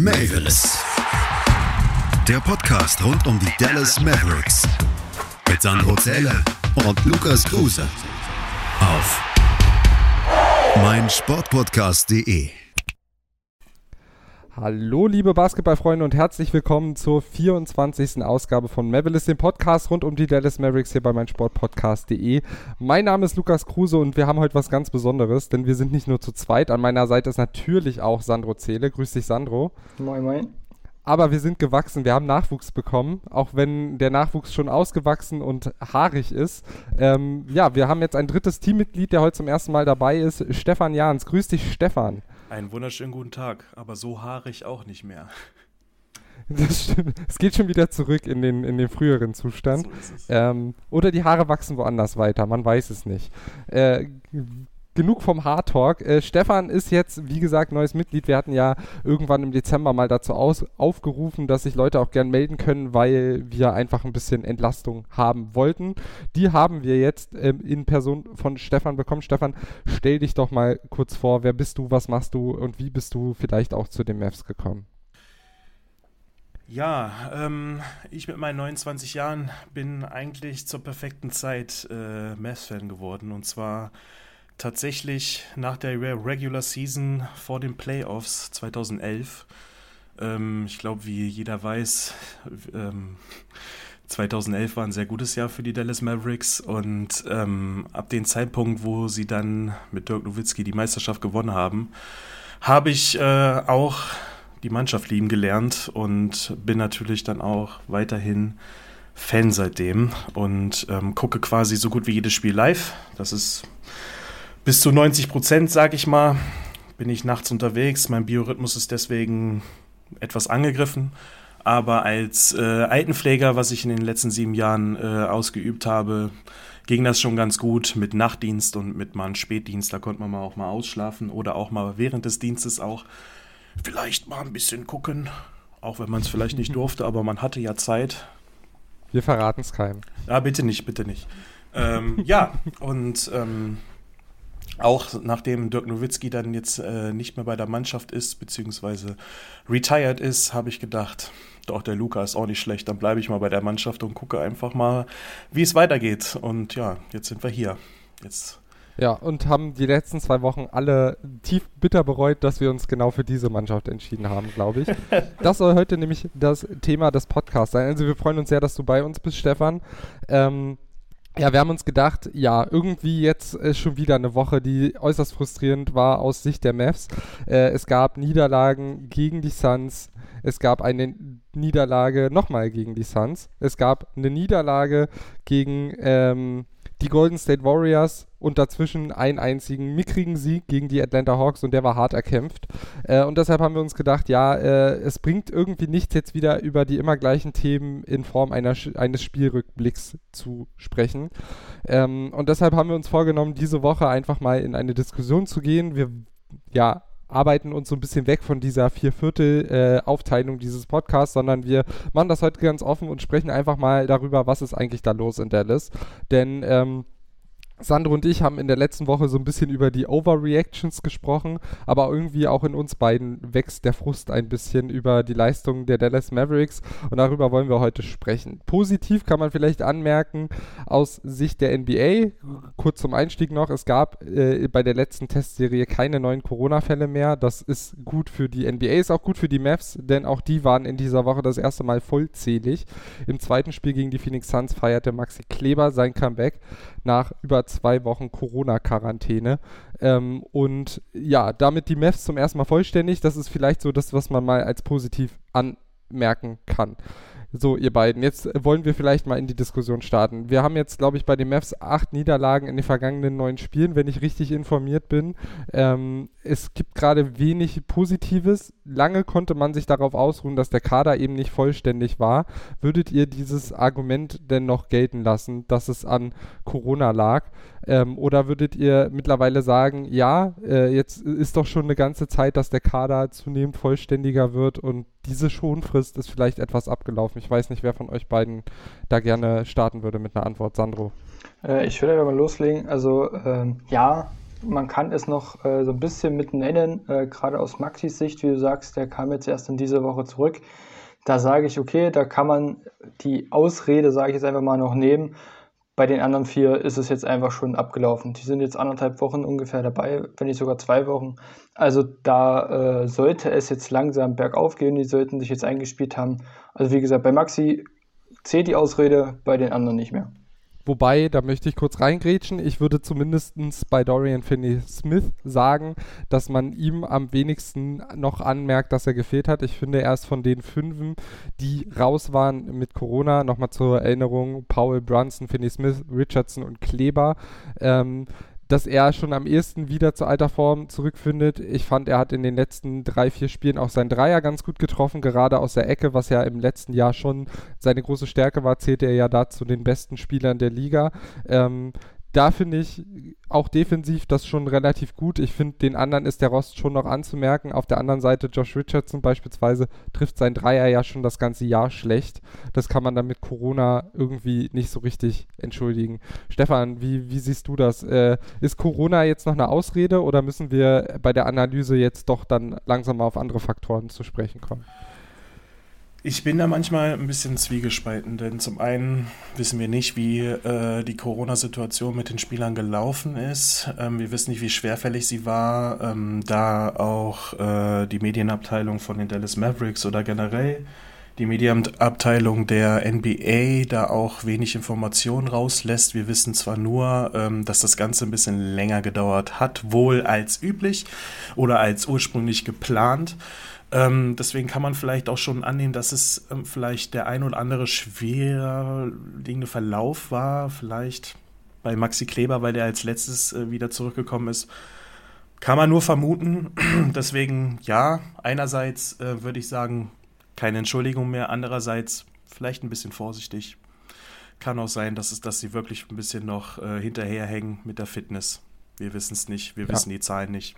Mavis. Der Podcast rund um die Dallas Mavericks. Mit Sandro Zähler und Lukas Kruse. Auf meinsportpodcast.de. Hallo, liebe Basketballfreunde und herzlich willkommen zur 24. Ausgabe von Mavericks, dem Podcast rund um die Dallas Mavericks hier bei meinsportpodcast.de. Mein Name ist Lukas Kruse und wir haben heute was ganz Besonderes, denn wir sind nicht nur zu zweit. An meiner Seite ist natürlich auch Sandro Zähle. Grüß dich, Sandro. Moin, moin. Aber wir sind gewachsen, wir haben Nachwuchs bekommen, auch wenn der Nachwuchs schon ausgewachsen und haarig ist. Ähm, ja, wir haben jetzt ein drittes Teammitglied, der heute zum ersten Mal dabei ist, Stefan Jahns. Grüß dich, Stefan. Einen wunderschönen guten Tag, aber so haarig auch nicht mehr. Das stimmt. Es geht schon wieder zurück in den, in den früheren Zustand. So. Ähm, oder die Haare wachsen woanders weiter, man weiß es nicht. Äh, genug vom Hard Talk. Äh, Stefan ist jetzt, wie gesagt, neues Mitglied. Wir hatten ja irgendwann im Dezember mal dazu aus, aufgerufen, dass sich Leute auch gern melden können, weil wir einfach ein bisschen Entlastung haben wollten. Die haben wir jetzt ähm, in Person von Stefan bekommen. Stefan, stell dich doch mal kurz vor. Wer bist du, was machst du und wie bist du vielleicht auch zu den Mavs gekommen? Ja, ähm, ich mit meinen 29 Jahren bin eigentlich zur perfekten Zeit äh, Mavs-Fan geworden. Und zwar tatsächlich nach der Re- Regular Season vor den Playoffs 2011. Ähm, ich glaube, wie jeder weiß, ähm, 2011 war ein sehr gutes Jahr für die Dallas Mavericks und ähm, ab dem Zeitpunkt, wo sie dann mit Dirk Nowitzki die Meisterschaft gewonnen haben, habe ich äh, auch die Mannschaft lieben gelernt und bin natürlich dann auch weiterhin Fan seitdem und ähm, gucke quasi so gut wie jedes Spiel live. Das ist bis zu 90 Prozent, sag ich mal, bin ich nachts unterwegs. Mein Biorhythmus ist deswegen etwas angegriffen. Aber als äh, Altenpfleger, was ich in den letzten sieben Jahren äh, ausgeübt habe, ging das schon ganz gut mit Nachtdienst und mit mal einem Spätdienst. Da konnte man mal auch mal ausschlafen oder auch mal während des Dienstes auch vielleicht mal ein bisschen gucken. Auch wenn man es vielleicht nicht durfte, aber man hatte ja Zeit. Wir verraten es keinem. Ah, bitte nicht, bitte nicht. Ähm, ja, und ähm, auch nachdem Dirk Nowitzki dann jetzt äh, nicht mehr bei der Mannschaft ist, beziehungsweise retired ist, habe ich gedacht, doch, der Luca ist auch nicht schlecht, dann bleibe ich mal bei der Mannschaft und gucke einfach mal, wie es weitergeht. Und ja, jetzt sind wir hier. Jetzt Ja, und haben die letzten zwei Wochen alle tief bitter bereut, dass wir uns genau für diese Mannschaft entschieden haben, glaube ich. das soll heute nämlich das Thema des Podcasts sein. Also wir freuen uns sehr, dass du bei uns bist, Stefan. Ähm, ja, wir haben uns gedacht, ja, irgendwie jetzt äh, schon wieder eine Woche, die äußerst frustrierend war aus Sicht der Mavs. Äh, es gab Niederlagen gegen die Suns. Es gab eine Niederlage nochmal gegen die Suns. Es gab eine Niederlage gegen ähm, die Golden State Warriors und dazwischen einen einzigen mickrigen Sieg gegen die Atlanta Hawks und der war hart erkämpft. Äh, und deshalb haben wir uns gedacht, ja, äh, es bringt irgendwie nichts, jetzt wieder über die immer gleichen Themen in Form einer, eines Spielrückblicks zu sprechen. Ähm, und deshalb haben wir uns vorgenommen, diese Woche einfach mal in eine Diskussion zu gehen. Wir, ja, arbeiten uns so ein bisschen weg von dieser Vierviertel-Aufteilung dieses Podcasts, sondern wir machen das heute ganz offen und sprechen einfach mal darüber, was ist eigentlich da los in Dallas. Denn ähm, Sandro und ich haben in der letzten Woche so ein bisschen über die Overreactions gesprochen, aber irgendwie auch in uns beiden wächst der Frust ein bisschen über die Leistungen der Dallas Mavericks und darüber wollen wir heute sprechen. Positiv kann man vielleicht anmerken aus Sicht der NBA, kurz zum Einstieg noch, es gab äh, bei der letzten Testserie keine neuen Corona-Fälle mehr. Das ist gut für die NBA, ist auch gut für die Mavs, denn auch die waren in dieser Woche das erste Mal vollzählig. Im zweiten Spiel gegen die Phoenix Suns feierte Maxi Kleber sein Comeback nach über zwei Wochen Corona-Quarantäne. Ähm, und ja, damit die Mavs zum ersten Mal vollständig. Das ist vielleicht so das, was man mal als positiv anmerken kann. So, ihr beiden, jetzt äh, wollen wir vielleicht mal in die Diskussion starten. Wir haben jetzt, glaube ich, bei den Mavs acht Niederlagen in den vergangenen neun Spielen, wenn ich richtig informiert bin. Ähm, es gibt gerade wenig Positives. Lange konnte man sich darauf ausruhen, dass der Kader eben nicht vollständig war. Würdet ihr dieses Argument denn noch gelten lassen, dass es an Corona lag? Ähm, oder würdet ihr mittlerweile sagen, ja, äh, jetzt ist doch schon eine ganze Zeit, dass der Kader zunehmend vollständiger wird und diese Schonfrist ist vielleicht etwas abgelaufen. Ich weiß nicht, wer von euch beiden da gerne starten würde mit einer Antwort. Sandro. Äh, ich würde aber mal loslegen. Also, ähm, ja, man kann es noch äh, so ein bisschen mit nennen, äh, gerade aus Maxis Sicht, wie du sagst, der kam jetzt erst in dieser Woche zurück. Da sage ich, okay, da kann man die Ausrede, sage ich jetzt einfach mal, noch nehmen. Bei den anderen vier ist es jetzt einfach schon abgelaufen. Die sind jetzt anderthalb Wochen ungefähr dabei, wenn nicht sogar zwei Wochen. Also da äh, sollte es jetzt langsam bergauf gehen. Die sollten sich jetzt eingespielt haben. Also wie gesagt, bei Maxi zählt die Ausrede, bei den anderen nicht mehr. Wobei, da möchte ich kurz reingrätschen. Ich würde zumindest bei Dorian Finney-Smith sagen, dass man ihm am wenigsten noch anmerkt, dass er gefehlt hat. Ich finde, er ist von den Fünfen, die raus waren mit Corona, nochmal zur Erinnerung, Paul Brunson, Finney-Smith, Richardson und Kleber, ähm, dass er schon am ehesten wieder zur alter Form zurückfindet. Ich fand, er hat in den letzten drei, vier Spielen auch seinen Dreier ganz gut getroffen, gerade aus der Ecke, was ja im letzten Jahr schon seine große Stärke war, zählte er ja da zu den besten Spielern der Liga. Ähm, da finde ich auch defensiv das schon relativ gut. Ich finde, den anderen ist der Rost schon noch anzumerken. Auf der anderen Seite, Josh Richardson beispielsweise trifft sein Dreier ja schon das ganze Jahr schlecht. Das kann man dann mit Corona irgendwie nicht so richtig entschuldigen. Stefan, wie, wie siehst du das? Äh, ist Corona jetzt noch eine Ausrede oder müssen wir bei der Analyse jetzt doch dann langsam mal auf andere Faktoren zu sprechen kommen? Ich bin da manchmal ein bisschen zwiegespalten, denn zum einen wissen wir nicht, wie äh, die Corona-Situation mit den Spielern gelaufen ist. Ähm, wir wissen nicht, wie schwerfällig sie war, ähm, da auch äh, die Medienabteilung von den Dallas Mavericks oder generell die Medienabteilung der NBA da auch wenig Informationen rauslässt. Wir wissen zwar nur, ähm, dass das Ganze ein bisschen länger gedauert hat, wohl als üblich oder als ursprünglich geplant. Ähm, deswegen kann man vielleicht auch schon annehmen, dass es ähm, vielleicht der ein oder andere schwer liegende Verlauf war. Vielleicht bei Maxi Kleber, weil der als letztes äh, wieder zurückgekommen ist. Kann man nur vermuten. deswegen ja, einerseits äh, würde ich sagen, keine Entschuldigung mehr. Andererseits vielleicht ein bisschen vorsichtig. Kann auch sein, dass, es, dass sie wirklich ein bisschen noch äh, hinterherhängen mit der Fitness. Wir wissen es nicht, wir ja. wissen die Zahlen nicht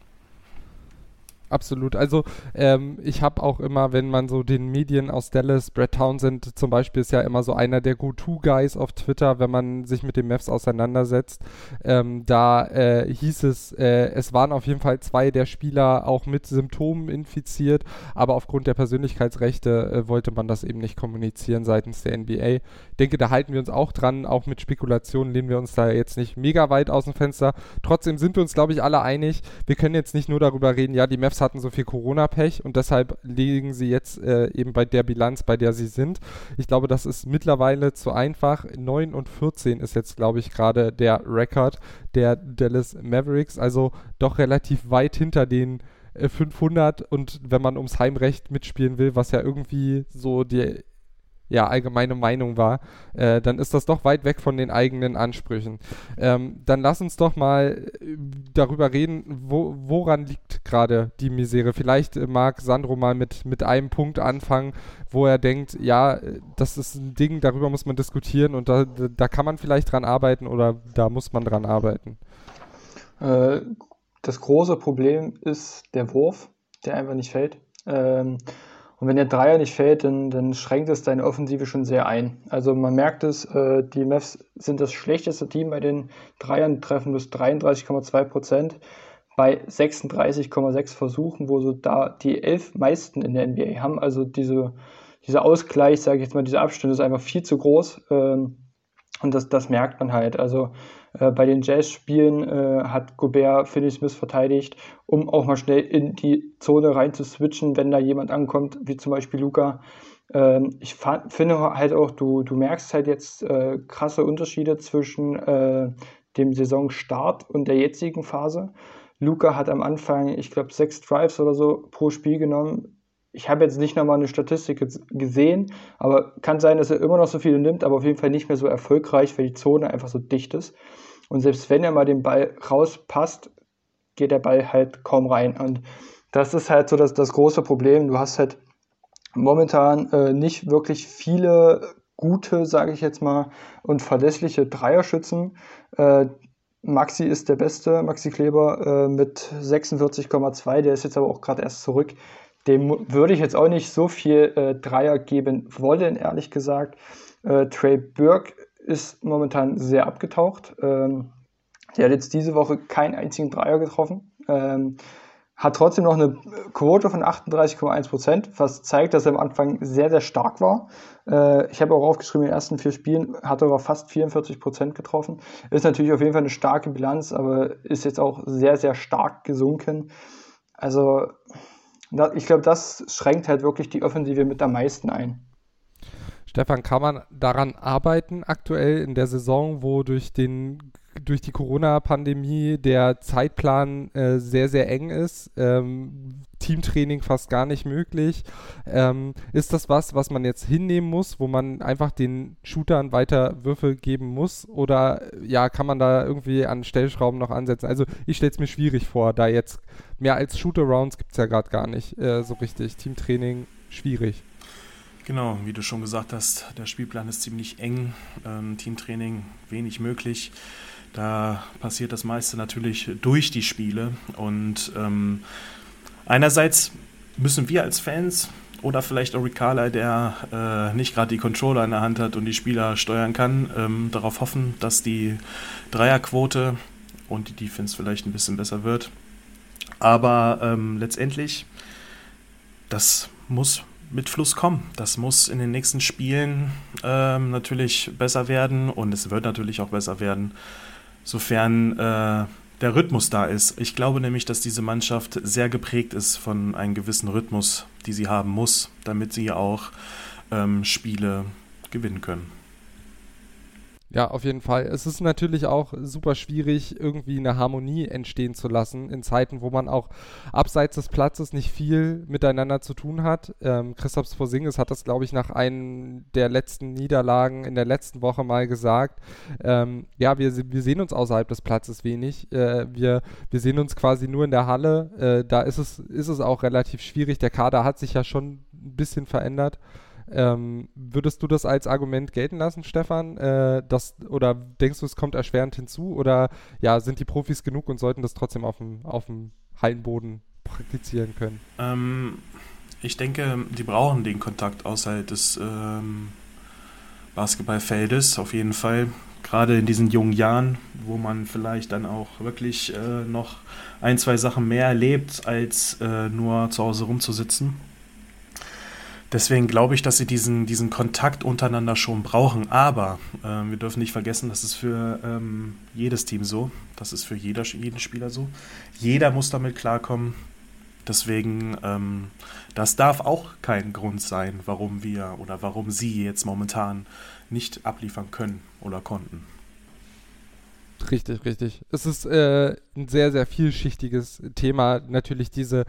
absolut. Also ähm, ich habe auch immer, wenn man so den Medien aus Dallas, Brett Townsend zum Beispiel ist ja immer so einer der Go-To-Guys auf Twitter, wenn man sich mit den Mavs auseinandersetzt. Ähm, da äh, hieß es, äh, es waren auf jeden Fall zwei der Spieler auch mit Symptomen infiziert, aber aufgrund der Persönlichkeitsrechte äh, wollte man das eben nicht kommunizieren seitens der NBA. Denke, da halten wir uns auch dran, auch mit Spekulationen lehnen wir uns da jetzt nicht mega weit aus dem Fenster. Trotzdem sind wir uns, glaube ich, alle einig, wir können jetzt nicht nur darüber reden, ja, die Mavs hatten so viel Corona-Pech und deshalb liegen sie jetzt äh, eben bei der Bilanz, bei der sie sind. Ich glaube, das ist mittlerweile zu einfach. 9 und 14 ist jetzt, glaube ich, gerade der Rekord der Dallas Mavericks, also doch relativ weit hinter den 500 äh, und wenn man ums Heimrecht mitspielen will, was ja irgendwie so die ja, allgemeine Meinung war, äh, dann ist das doch weit weg von den eigenen Ansprüchen. Ähm, dann lass uns doch mal äh, darüber reden, wo, woran liegt gerade die Misere. Vielleicht äh, mag Sandro mal mit, mit einem Punkt anfangen, wo er denkt, ja, das ist ein Ding, darüber muss man diskutieren und da, da kann man vielleicht dran arbeiten oder da muss man dran arbeiten. Äh, das große Problem ist der Wurf, der einfach nicht fällt. Ähm, und wenn der Dreier nicht fällt, dann, dann schränkt es deine Offensive schon sehr ein. Also man merkt es, äh, die Mavs sind das schlechteste Team bei den Dreiern, treffen bis 33,2 Prozent bei 36,6 Versuchen, wo so da die elf meisten in der NBA haben. Also diese, dieser Ausgleich, sage ich jetzt mal, dieser Abstand ist einfach viel zu groß. Ähm, und das, das merkt man halt. Also äh, bei den Jazz-Spielen äh, hat Gobert Finney Smith verteidigt, um auch mal schnell in die Zone rein zu switchen, wenn da jemand ankommt, wie zum Beispiel Luca. Ähm, ich finde halt auch, du, du merkst halt jetzt äh, krasse Unterschiede zwischen äh, dem Saisonstart und der jetzigen Phase. Luca hat am Anfang, ich glaube, sechs Drives oder so pro Spiel genommen ich habe jetzt nicht nochmal eine Statistik gesehen, aber kann sein, dass er immer noch so viele nimmt, aber auf jeden Fall nicht mehr so erfolgreich, weil die Zone einfach so dicht ist. Und selbst wenn er mal den Ball rauspasst, geht der Ball halt kaum rein. Und das ist halt so das, das große Problem. Du hast halt momentan äh, nicht wirklich viele gute, sage ich jetzt mal, und verlässliche Dreierschützen. Äh, Maxi ist der beste, Maxi Kleber äh, mit 46,2, der ist jetzt aber auch gerade erst zurück. Dem würde ich jetzt auch nicht so viel äh, Dreier geben wollen, ehrlich gesagt. Äh, Trey Burke ist momentan sehr abgetaucht. Ähm, Der hat jetzt diese Woche keinen einzigen Dreier getroffen. Ähm, hat trotzdem noch eine Quote von 38,1 Prozent, was zeigt, dass er am Anfang sehr, sehr stark war. Äh, ich habe auch aufgeschrieben, in den ersten vier Spielen hat er aber fast 44 Prozent getroffen. Ist natürlich auf jeden Fall eine starke Bilanz, aber ist jetzt auch sehr, sehr stark gesunken. Also ich glaube, das schränkt halt wirklich die Offensive mit am meisten ein. Stefan, kann man daran arbeiten aktuell in der Saison, wo durch den durch die Corona-Pandemie der Zeitplan äh, sehr, sehr eng ist, ähm, Teamtraining fast gar nicht möglich. Ähm, ist das was, was man jetzt hinnehmen muss, wo man einfach den Shootern weiter Würfel geben muss? Oder ja, kann man da irgendwie an Stellschrauben noch ansetzen? Also ich stelle es mir schwierig vor, da jetzt mehr als Shooter-Rounds gibt es ja gerade gar nicht äh, so richtig. Teamtraining schwierig. Genau, wie du schon gesagt hast, der Spielplan ist ziemlich eng, ähm, Teamtraining wenig möglich. Da passiert das meiste natürlich durch die Spiele. Und ähm, einerseits müssen wir als Fans oder vielleicht auch Ricala, der äh, nicht gerade die Controller in der Hand hat und die Spieler steuern kann, ähm, darauf hoffen, dass die Dreierquote und die Defense vielleicht ein bisschen besser wird. Aber ähm, letztendlich, das muss mit Fluss kommen. Das muss in den nächsten Spielen ähm, natürlich besser werden und es wird natürlich auch besser werden sofern äh, der Rhythmus da ist. Ich glaube nämlich, dass diese Mannschaft sehr geprägt ist von einem gewissen Rhythmus, die sie haben muss, damit sie auch ähm, Spiele gewinnen können. Ja, auf jeden Fall. Es ist natürlich auch super schwierig, irgendwie eine Harmonie entstehen zu lassen in Zeiten, wo man auch abseits des Platzes nicht viel miteinander zu tun hat. Ähm, Christoph Sporzingis hat das, glaube ich, nach einem der letzten Niederlagen in der letzten Woche mal gesagt. Ähm, ja, wir, wir sehen uns außerhalb des Platzes wenig. Äh, wir, wir sehen uns quasi nur in der Halle. Äh, da ist es, ist es auch relativ schwierig. Der Kader hat sich ja schon ein bisschen verändert. Ähm, würdest du das als Argument gelten lassen, Stefan? Äh, das, oder denkst du, es kommt erschwerend hinzu? Oder ja, sind die Profis genug und sollten das trotzdem auf dem, Hallenboden praktizieren können? Ähm, ich denke, die brauchen den Kontakt außerhalb des ähm, Basketballfeldes auf jeden Fall. Gerade in diesen jungen Jahren, wo man vielleicht dann auch wirklich äh, noch ein, zwei Sachen mehr erlebt, als äh, nur zu Hause rumzusitzen. Deswegen glaube ich, dass sie diesen, diesen Kontakt untereinander schon brauchen. Aber äh, wir dürfen nicht vergessen, das ist für ähm, jedes Team so. Das ist für jeder, jeden Spieler so. Jeder muss damit klarkommen. Deswegen, ähm, das darf auch kein Grund sein, warum wir oder warum sie jetzt momentan nicht abliefern können oder konnten. Richtig, richtig. Es ist äh, ein sehr, sehr vielschichtiges Thema. Natürlich diese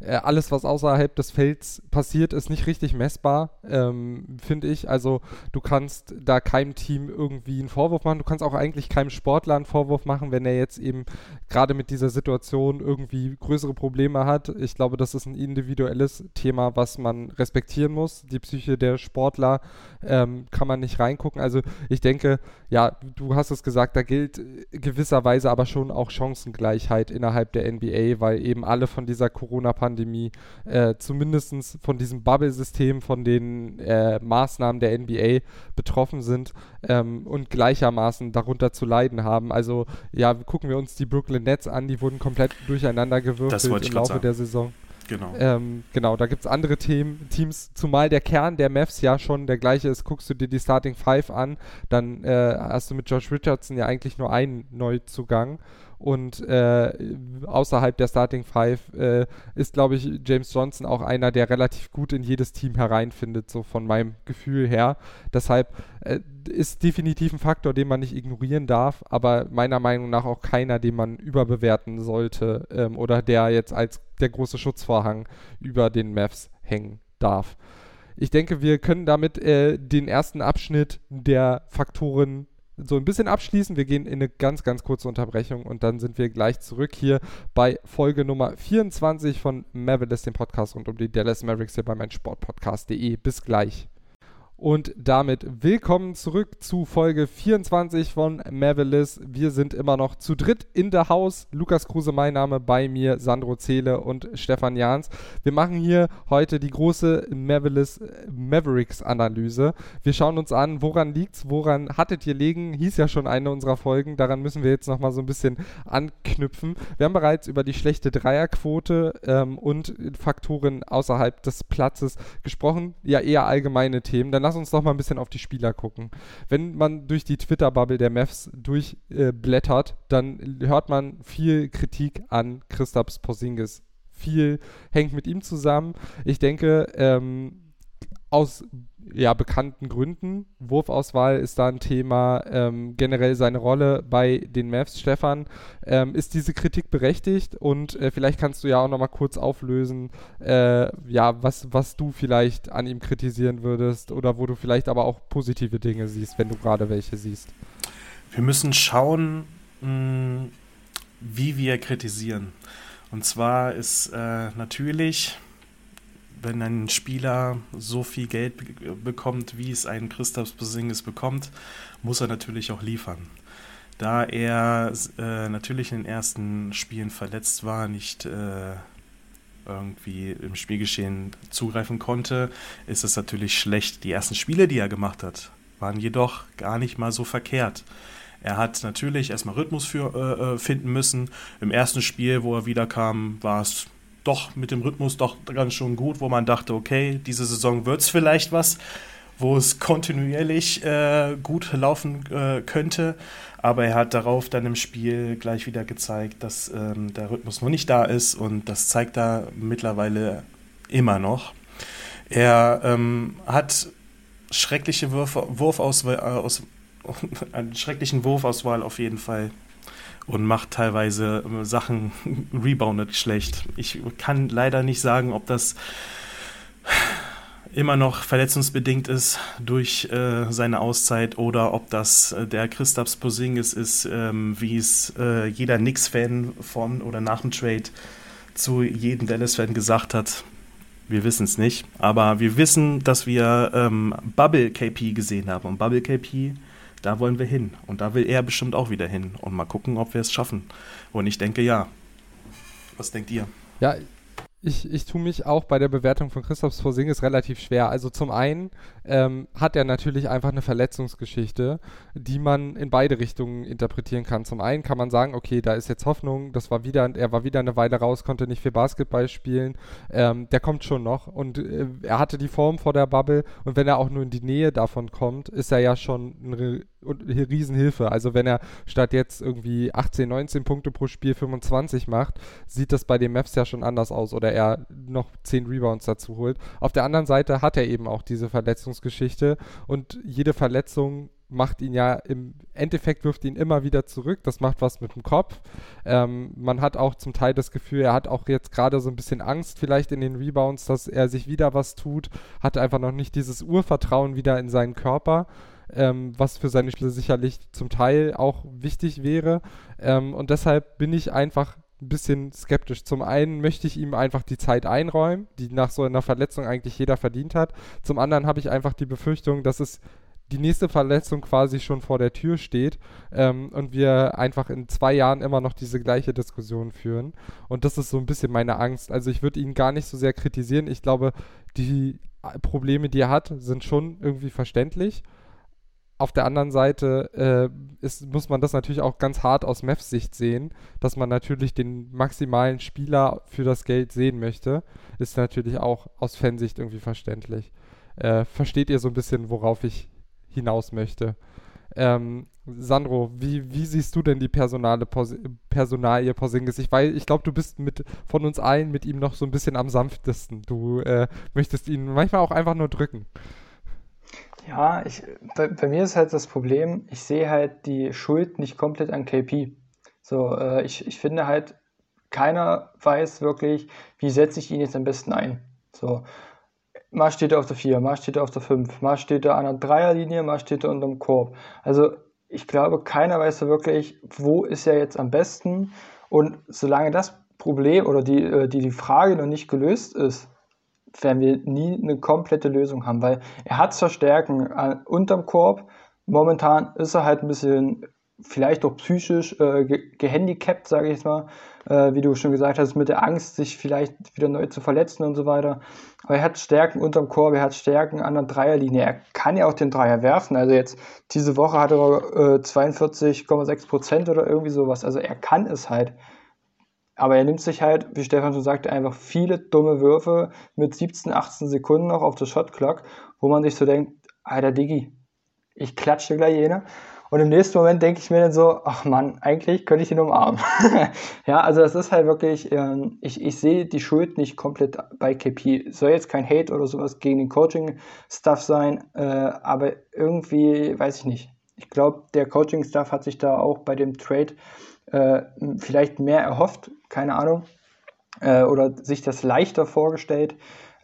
äh, alles, was außerhalb des Felds passiert, ist nicht richtig messbar, ähm, finde ich. Also du kannst da keinem Team irgendwie einen Vorwurf machen. Du kannst auch eigentlich keinem Sportler einen Vorwurf machen, wenn er jetzt eben gerade mit dieser Situation irgendwie größere Probleme hat. Ich glaube, das ist ein individuelles Thema, was man respektieren muss. Die Psyche der Sportler ähm, kann man nicht reingucken. Also ich denke, ja, du hast es gesagt, da gilt gewisserweise aber schon auch Chancengleichheit innerhalb der NBA, weil eben alle von dieser Corona-Pandemie Pandemie äh, zumindest von diesem Bubble-System, von den äh, Maßnahmen der NBA betroffen sind ähm, und gleichermaßen darunter zu leiden haben. Also ja, gucken wir uns die Brooklyn Nets an, die wurden komplett durcheinander gewürfelt im Laufe sagen. der Saison. Genau. Ähm, genau, da gibt es andere Themen, Teams, zumal der Kern der Mavs ja schon der gleiche ist. Guckst du dir die Starting Five an, dann äh, hast du mit Josh Richardson ja eigentlich nur einen Neuzugang. Und äh, außerhalb der Starting Five äh, ist, glaube ich, James Johnson auch einer, der relativ gut in jedes Team hereinfindet, so von meinem Gefühl her. Deshalb äh, ist definitiv ein Faktor, den man nicht ignorieren darf, aber meiner Meinung nach auch keiner, den man überbewerten sollte ähm, oder der jetzt als der große Schutzvorhang über den Mavs hängen darf. Ich denke, wir können damit äh, den ersten Abschnitt der Faktoren so ein bisschen abschließen. Wir gehen in eine ganz, ganz kurze Unterbrechung und dann sind wir gleich zurück hier bei Folge Nummer 24 von Mavericks, dem Podcast rund um die Dallas Mavericks hier bei meinsportpodcast.de. Bis gleich. Und damit willkommen zurück zu Folge 24 von Mavelis. Wir sind immer noch zu dritt in der Haus. Lukas Kruse, mein Name, bei mir Sandro Zele und Stefan Jans. Wir machen hier heute die große Mavelis Mavericks Analyse. Wir schauen uns an, woran liegt's, woran hattet ihr liegen? Hieß ja schon eine unserer Folgen. Daran müssen wir jetzt nochmal so ein bisschen anknüpfen. Wir haben bereits über die schlechte Dreierquote ähm, und Faktoren außerhalb des Platzes gesprochen. Ja, eher allgemeine Themen. Dann lass uns doch mal ein bisschen auf die Spieler gucken. Wenn man durch die Twitter-Bubble der Mavs durchblättert, äh, dann hört man viel Kritik an Christaps Porzingis. Viel hängt mit ihm zusammen. Ich denke, ähm, aus ja, bekannten Gründen. Wurfauswahl ist da ein Thema. Ähm, generell seine Rolle bei den Mavs. Stefan, ähm, ist diese Kritik berechtigt? Und äh, vielleicht kannst du ja auch nochmal kurz auflösen, äh, ja, was, was du vielleicht an ihm kritisieren würdest oder wo du vielleicht aber auch positive Dinge siehst, wenn du gerade welche siehst. Wir müssen schauen, mh, hm, wie wir kritisieren. Und zwar ist äh, natürlich wenn ein Spieler so viel Geld bekommt, wie es ein Christoph Posingis bekommt, muss er natürlich auch liefern. Da er äh, natürlich in den ersten Spielen verletzt war, nicht äh, irgendwie im Spielgeschehen zugreifen konnte, ist es natürlich schlecht. Die ersten Spiele, die er gemacht hat, waren jedoch gar nicht mal so verkehrt. Er hat natürlich erstmal Rhythmus für, äh, äh finden müssen. Im ersten Spiel, wo er wiederkam, war es doch mit dem Rhythmus doch ganz schon gut, wo man dachte, okay, diese Saison wird es vielleicht was, wo es kontinuierlich äh, gut laufen äh, könnte. Aber er hat darauf dann im Spiel gleich wieder gezeigt, dass ähm, der Rhythmus noch nicht da ist und das zeigt er mittlerweile immer noch. Er ähm, hat schreckliche Würfe, Wurfauswahl, aus, einen schrecklichen Wurfauswahl auf jeden Fall und macht teilweise äh, Sachen reboundet schlecht. Ich kann leider nicht sagen, ob das immer noch verletzungsbedingt ist durch äh, seine Auszeit oder ob das äh, der Christaps Posingis ist, ähm, wie es äh, jeder Knicks-Fan von oder nach dem Trade zu jedem Dallas-Fan gesagt hat. Wir wissen es nicht, aber wir wissen, dass wir ähm, Bubble KP gesehen haben und Bubble KP da wollen wir hin. Und da will er bestimmt auch wieder hin. Und mal gucken, ob wir es schaffen. Und ich denke ja. Was denkt ihr? Ja, ich, ich tue mich auch bei der Bewertung von Christoph Porzingis relativ schwer. Also zum einen ähm, hat er natürlich einfach eine Verletzungsgeschichte, die man in beide Richtungen interpretieren kann. Zum einen kann man sagen, okay, da ist jetzt Hoffnung, das war wieder, er war wieder eine Weile raus, konnte nicht viel Basketball spielen. Ähm, der kommt schon noch und äh, er hatte die Form vor der Bubble und wenn er auch nur in die Nähe davon kommt, ist er ja schon ein Riesenhilfe. Also wenn er statt jetzt irgendwie 18, 19 Punkte pro Spiel 25 macht, sieht das bei den Mavs ja schon anders aus oder er noch 10 Rebounds dazu holt. Auf der anderen Seite hat er eben auch diese Verletzungsgeschichte und jede Verletzung macht ihn ja im Endeffekt wirft ihn immer wieder zurück. Das macht was mit dem Kopf. Ähm, man hat auch zum Teil das Gefühl, er hat auch jetzt gerade so ein bisschen Angst vielleicht in den Rebounds, dass er sich wieder was tut. Hat einfach noch nicht dieses Urvertrauen wieder in seinen Körper ähm, was für seine Spiele sicherlich zum Teil auch wichtig wäre. Ähm, und deshalb bin ich einfach ein bisschen skeptisch. Zum einen möchte ich ihm einfach die Zeit einräumen, die nach so einer Verletzung eigentlich jeder verdient hat. Zum anderen habe ich einfach die Befürchtung, dass es die nächste Verletzung quasi schon vor der Tür steht ähm, und wir einfach in zwei Jahren immer noch diese gleiche Diskussion führen. Und das ist so ein bisschen meine Angst. Also ich würde ihn gar nicht so sehr kritisieren. Ich glaube, die Probleme, die er hat, sind schon irgendwie verständlich auf der anderen Seite äh, ist, muss man das natürlich auch ganz hart aus Mavs Sicht sehen, dass man natürlich den maximalen Spieler für das Geld sehen möchte, ist natürlich auch aus Fansicht irgendwie verständlich. Äh, versteht ihr so ein bisschen, worauf ich hinaus möchte? Ähm, Sandro, wie, wie siehst du denn die Personale Pos Personalie Porzingis? Ich, ich glaube, du bist mit von uns allen mit ihm noch so ein bisschen am sanftesten. Du äh, möchtest ihn manchmal auch einfach nur drücken. Ja, ich, bei, bei, mir ist halt das Problem, ich sehe halt die Schuld nicht komplett an KP. So, äh, ich, ich finde halt, keiner weiß wirklich, wie setze ich ihn jetzt am besten ein. So, mal steht er auf der 4, mal steht er auf der 5, mal steht er an der Dreierlinie, mal steht er unterm Korb. Also, ich glaube, keiner weiß so wirklich, wo ist er jetzt am besten. Und solange das Problem oder die, äh, die, die Frage noch nicht gelöst ist, werden wir nie eine komplette Lösung haben, weil er hat zwar Stärken äh, unterm Korb, momentan ist er halt ein bisschen vielleicht auch psychisch äh, ge gehandicapt, sage ich jetzt mal, äh, wie du schon gesagt hast, mit der Angst, sich vielleicht wieder neu zu verletzen und so weiter. Aber er hat Stärken unterm Korb, er hat Stärken an der Dreierlinie. Er kann ja auch den Dreier werfen. Also jetzt diese Woche hat er äh, 42,6 Prozent oder irgendwie sowas. Also er kann es halt. Aber er nimmt sich halt, wie Stefan schon sagte, einfach viele dumme Würfe mit 17, 18 Sekunden noch auf der Shotclock, wo man sich so denkt, alter Diggi, ich klatsche gleich jene. Und im nächsten Moment denke ich mir dann so, ach Mann, eigentlich könnte ich ihn umarmen. ja, also das ist halt wirklich, ähm, ich, ich sehe die Schuld nicht komplett bei KP. Soll jetzt kein Hate oder sowas gegen den Coaching-Stuff sein, äh, aber irgendwie, weiß ich nicht. Ich glaube, der Coaching-Stuff hat sich da auch bei dem Trade äh, vielleicht mehr erhofft, keine Ahnung, äh, oder sich das leichter vorgestellt.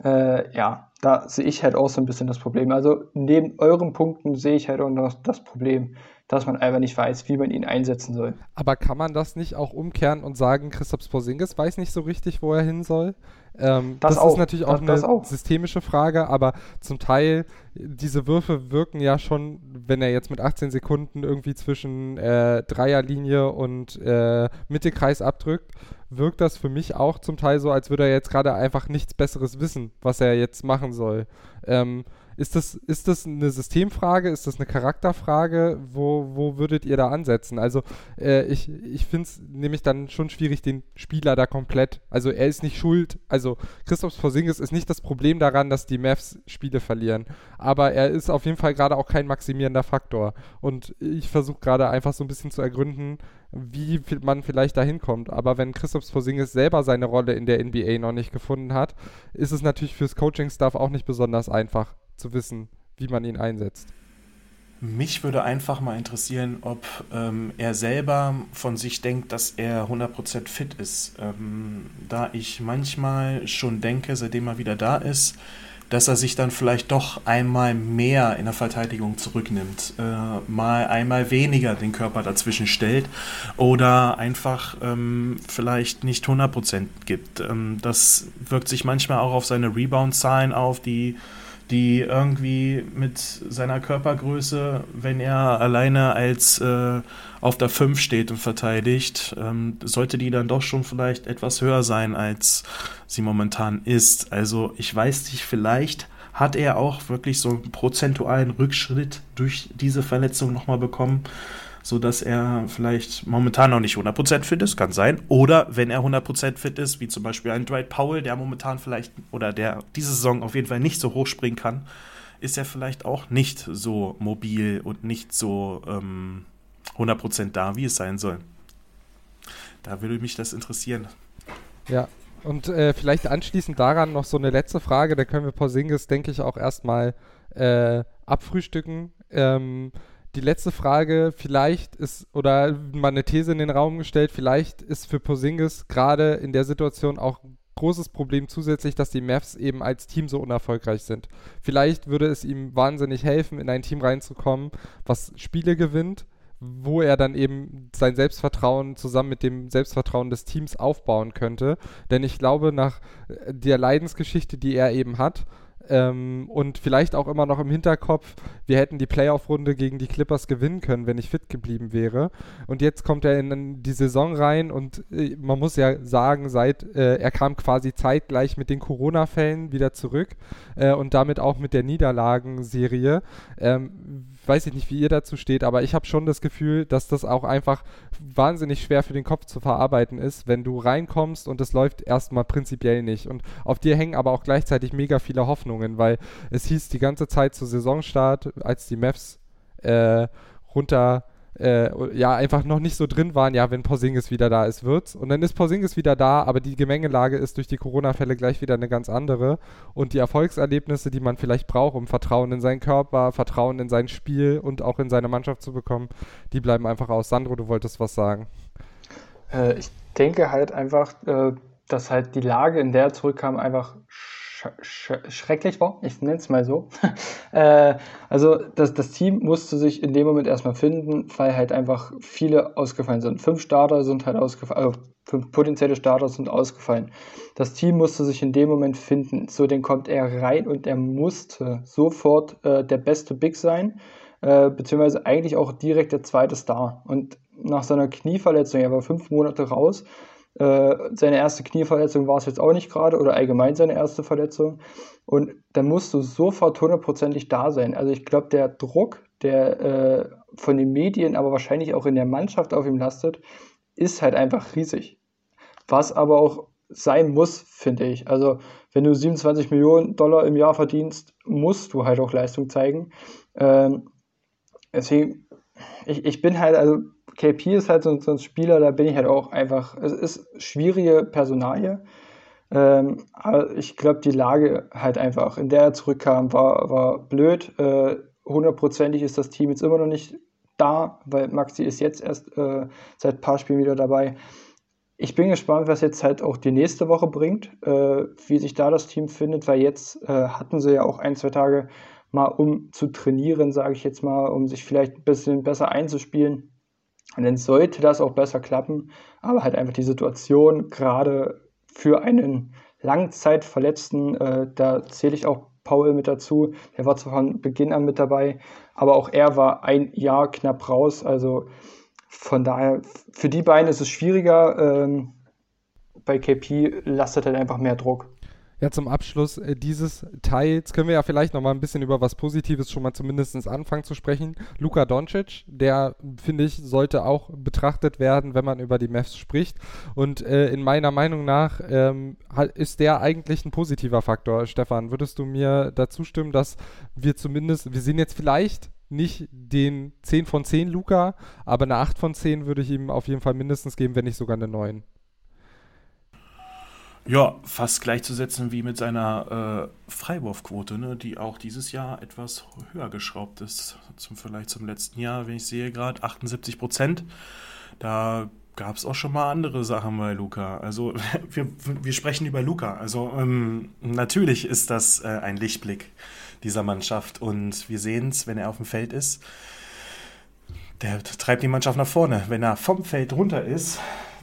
Äh, ja, da sehe ich halt auch so ein bisschen das Problem. Also neben euren Punkten sehe ich halt auch noch das Problem, dass man einfach nicht weiß, wie man ihn einsetzen soll. Aber kann man das nicht auch umkehren und sagen, Christoph Porzingis weiß nicht so richtig, wo er hin soll? Ähm, das, das ist natürlich auch das, eine auch. systemische Frage, aber zum Teil, diese Würfe wirken ja schon, wenn er jetzt mit 18 Sekunden irgendwie zwischen äh, Dreierlinie und äh, Mittelkreis abdrückt, wirkt das für mich auch zum Teil so, als würde er jetzt gerade einfach nichts Besseres wissen, was er jetzt machen soll. Ähm, ist das, ist das eine Systemfrage? Ist das eine Charakterfrage? Wo, wo würdet ihr da ansetzen? Also, äh, ich, ich finde es nämlich dann schon schwierig, den Spieler da komplett. Also, er ist nicht schuld. Also, Christoph Porzingis ist nicht das Problem daran, dass die Mavs Spiele verlieren. Aber er ist auf jeden Fall gerade auch kein maximierender Faktor. Und ich versuche gerade einfach so ein bisschen zu ergründen, wie man vielleicht da hinkommt. Aber wenn Christoph Porzingis selber seine Rolle in der NBA noch nicht gefunden hat, ist es natürlich fürs Coaching-Staff auch nicht besonders einfach zu wissen, wie man ihn einsetzt. Mich würde einfach mal interessieren, ob ähm, er selber von sich denkt, dass er 100% fit ist. Ähm, da ich manchmal schon denke, seitdem er wieder da ist, dass er sich dann vielleicht doch einmal mehr in der Verteidigung zurücknimmt, äh, mal einmal weniger den Körper dazwischen stellt oder einfach ähm, vielleicht nicht 100% gibt. Ähm, das wirkt sich manchmal auch auf seine Rebound-Zahlen auf, die die irgendwie mit seiner Körpergröße, wenn er alleine als äh, auf der 5 steht und verteidigt, ähm, sollte die dann doch schon vielleicht etwas höher sein, als sie momentan ist. Also ich weiß nicht, vielleicht hat er auch wirklich so einen prozentualen Rückschritt durch diese Verletzung nochmal bekommen sodass er vielleicht momentan noch nicht 100% fit ist, kann sein. Oder wenn er 100% fit ist, wie zum Beispiel ein Dwight Powell, der momentan vielleicht oder der diese Saison auf jeden Fall nicht so hoch springen kann, ist er vielleicht auch nicht so mobil und nicht so ähm, 100% da, wie es sein soll. Da würde mich das interessieren. Ja, und äh, vielleicht anschließend daran noch so eine letzte Frage, da können wir Porzingis, denke ich, auch erstmal äh, abfrühstücken. Ähm, die letzte Frage, vielleicht ist, oder mal eine These in den Raum gestellt, vielleicht ist für Posingis gerade in der Situation auch ein großes Problem zusätzlich, dass die Mavs eben als Team so unerfolgreich sind. Vielleicht würde es ihm wahnsinnig helfen, in ein Team reinzukommen, was Spiele gewinnt, wo er dann eben sein Selbstvertrauen zusammen mit dem Selbstvertrauen des Teams aufbauen könnte. Denn ich glaube, nach der Leidensgeschichte, die er eben hat, ähm, und vielleicht auch immer noch im Hinterkopf, wir hätten die Playoff-Runde gegen die Clippers gewinnen können, wenn ich fit geblieben wäre. Und jetzt kommt er in die Saison rein und äh, man muss ja sagen, seit äh, er kam quasi zeitgleich mit den Corona-Fällen wieder zurück äh, und damit auch mit der Niederlagenserie. Ähm, weiß ich nicht, wie ihr dazu steht, aber ich habe schon das Gefühl, dass das auch einfach wahnsinnig schwer für den Kopf zu verarbeiten ist, wenn du reinkommst und es läuft erstmal prinzipiell nicht. Und auf dir hängen aber auch gleichzeitig mega viele Hoffnungen, weil es hieß die ganze Zeit zu Saisonstart, als die Mavs äh, runter äh, ja, einfach noch nicht so drin waren, ja, wenn Porzingis wieder da ist, wird's. Und dann ist Porzingis wieder da, aber die Gemengelage ist durch die Corona-Fälle gleich wieder eine ganz andere. Und die Erfolgserlebnisse, die man vielleicht braucht, um Vertrauen in seinen Körper, Vertrauen in sein Spiel und auch in seine Mannschaft zu bekommen, die bleiben einfach aus. Sandro, du wolltest was sagen. Äh, ich denke halt einfach, äh, dass halt die Lage, in der er zurückkam, einfach sch sch schrecklich war, ich nenne es mal so. äh, also das, das Team musste sich in dem Moment erstmal finden, weil halt einfach viele ausgefallen sind. Fünf Starter sind halt ausgefallen, also fünf potenzielle Starter sind ausgefallen. Das Team musste sich in dem Moment finden. So, dann kommt er rein und er musste sofort äh, der beste Big sein, äh, beziehungsweise eigentlich auch direkt der zweite Star. Und nach seiner Knieverletzung, er war fünf Monate raus, äh, seine erste Knieverletzung war es jetzt auch nicht gerade oder allgemein seine erste Verletzung. Und dann musst du sofort hundertprozentig da sein. Also ich glaube, der Druck, der äh, von den Medien, aber wahrscheinlich auch in der Mannschaft auf ihm lastet, ist halt einfach riesig. Was aber auch sein muss, finde ich. Also wenn du 27 Millionen Dollar im Jahr verdienst, musst du halt auch Leistung zeigen. Ähm, deswegen, ich, ich bin halt, also KP ist halt so, so, ein Spieler, da bin ich halt auch einfach, es ist schwierige Personalie, ähm, aber ich glaube, die Lage halt einfach, in der er zurückkam, war, war blöd. Äh, hundertprozentig ist das Team jetzt immer noch nicht da, weil Maxi ist jetzt erst äh, seit ein paar Spielen wieder dabei. Ich bin gespannt, was jetzt halt auch die nächste Woche bringt, äh, wie sich da das Team findet, weil jetzt äh, hatten sie ja auch ein, zwei Tage mal um zu trainieren, sage ich jetzt mal, um sich vielleicht ein bisschen besser einzuspielen. Und dann sollte das auch besser klappen, aber halt einfach die Situation gerade für einen Langzeitverletzten, äh, da zähle ich auch Paul mit dazu, der war zwar von Beginn an mit dabei, aber auch er war ein Jahr knapp raus, also von daher, für die beiden ist es schwieriger, ähm, bei KP lastet halt einfach mehr Druck. Ja, zum Abschluss äh, dieses Teils können wir ja vielleicht noch mal ein bisschen über was Positives schon mal zumindest anfangen zu sprechen. Luka Doncic, der, finde ich, sollte auch betrachtet werden, wenn man über die Mavs spricht. Und äh, in meiner Meinung nach ähm, ist der eigentlich ein positiver Faktor. Stefan, würdest du mir dazu stimmen, dass wir zumindest, wir sehen jetzt vielleicht nicht den 10 von 10 Luca, aber eine 8 von 10 würde ich ihm auf jeden Fall mindestens geben, wenn nicht sogar eine 9. Ja, fast gleichzusetzen wie mit seiner äh, Freiwurfquote, ne, die auch dieses Jahr etwas höher geschraubt ist. Zum, vielleicht zum letzten Jahr, wenn ich sehe gerade, 78 Prozent. Da gab es auch schon mal andere Sachen bei Luca. Also wir, wir sprechen über Luca. Also ähm, natürlich ist das äh, ein Lichtblick dieser Mannschaft und wir sehen es, wenn er auf dem Feld ist. Der treibt die Mannschaft nach vorne. Wenn er vom Feld runter ist,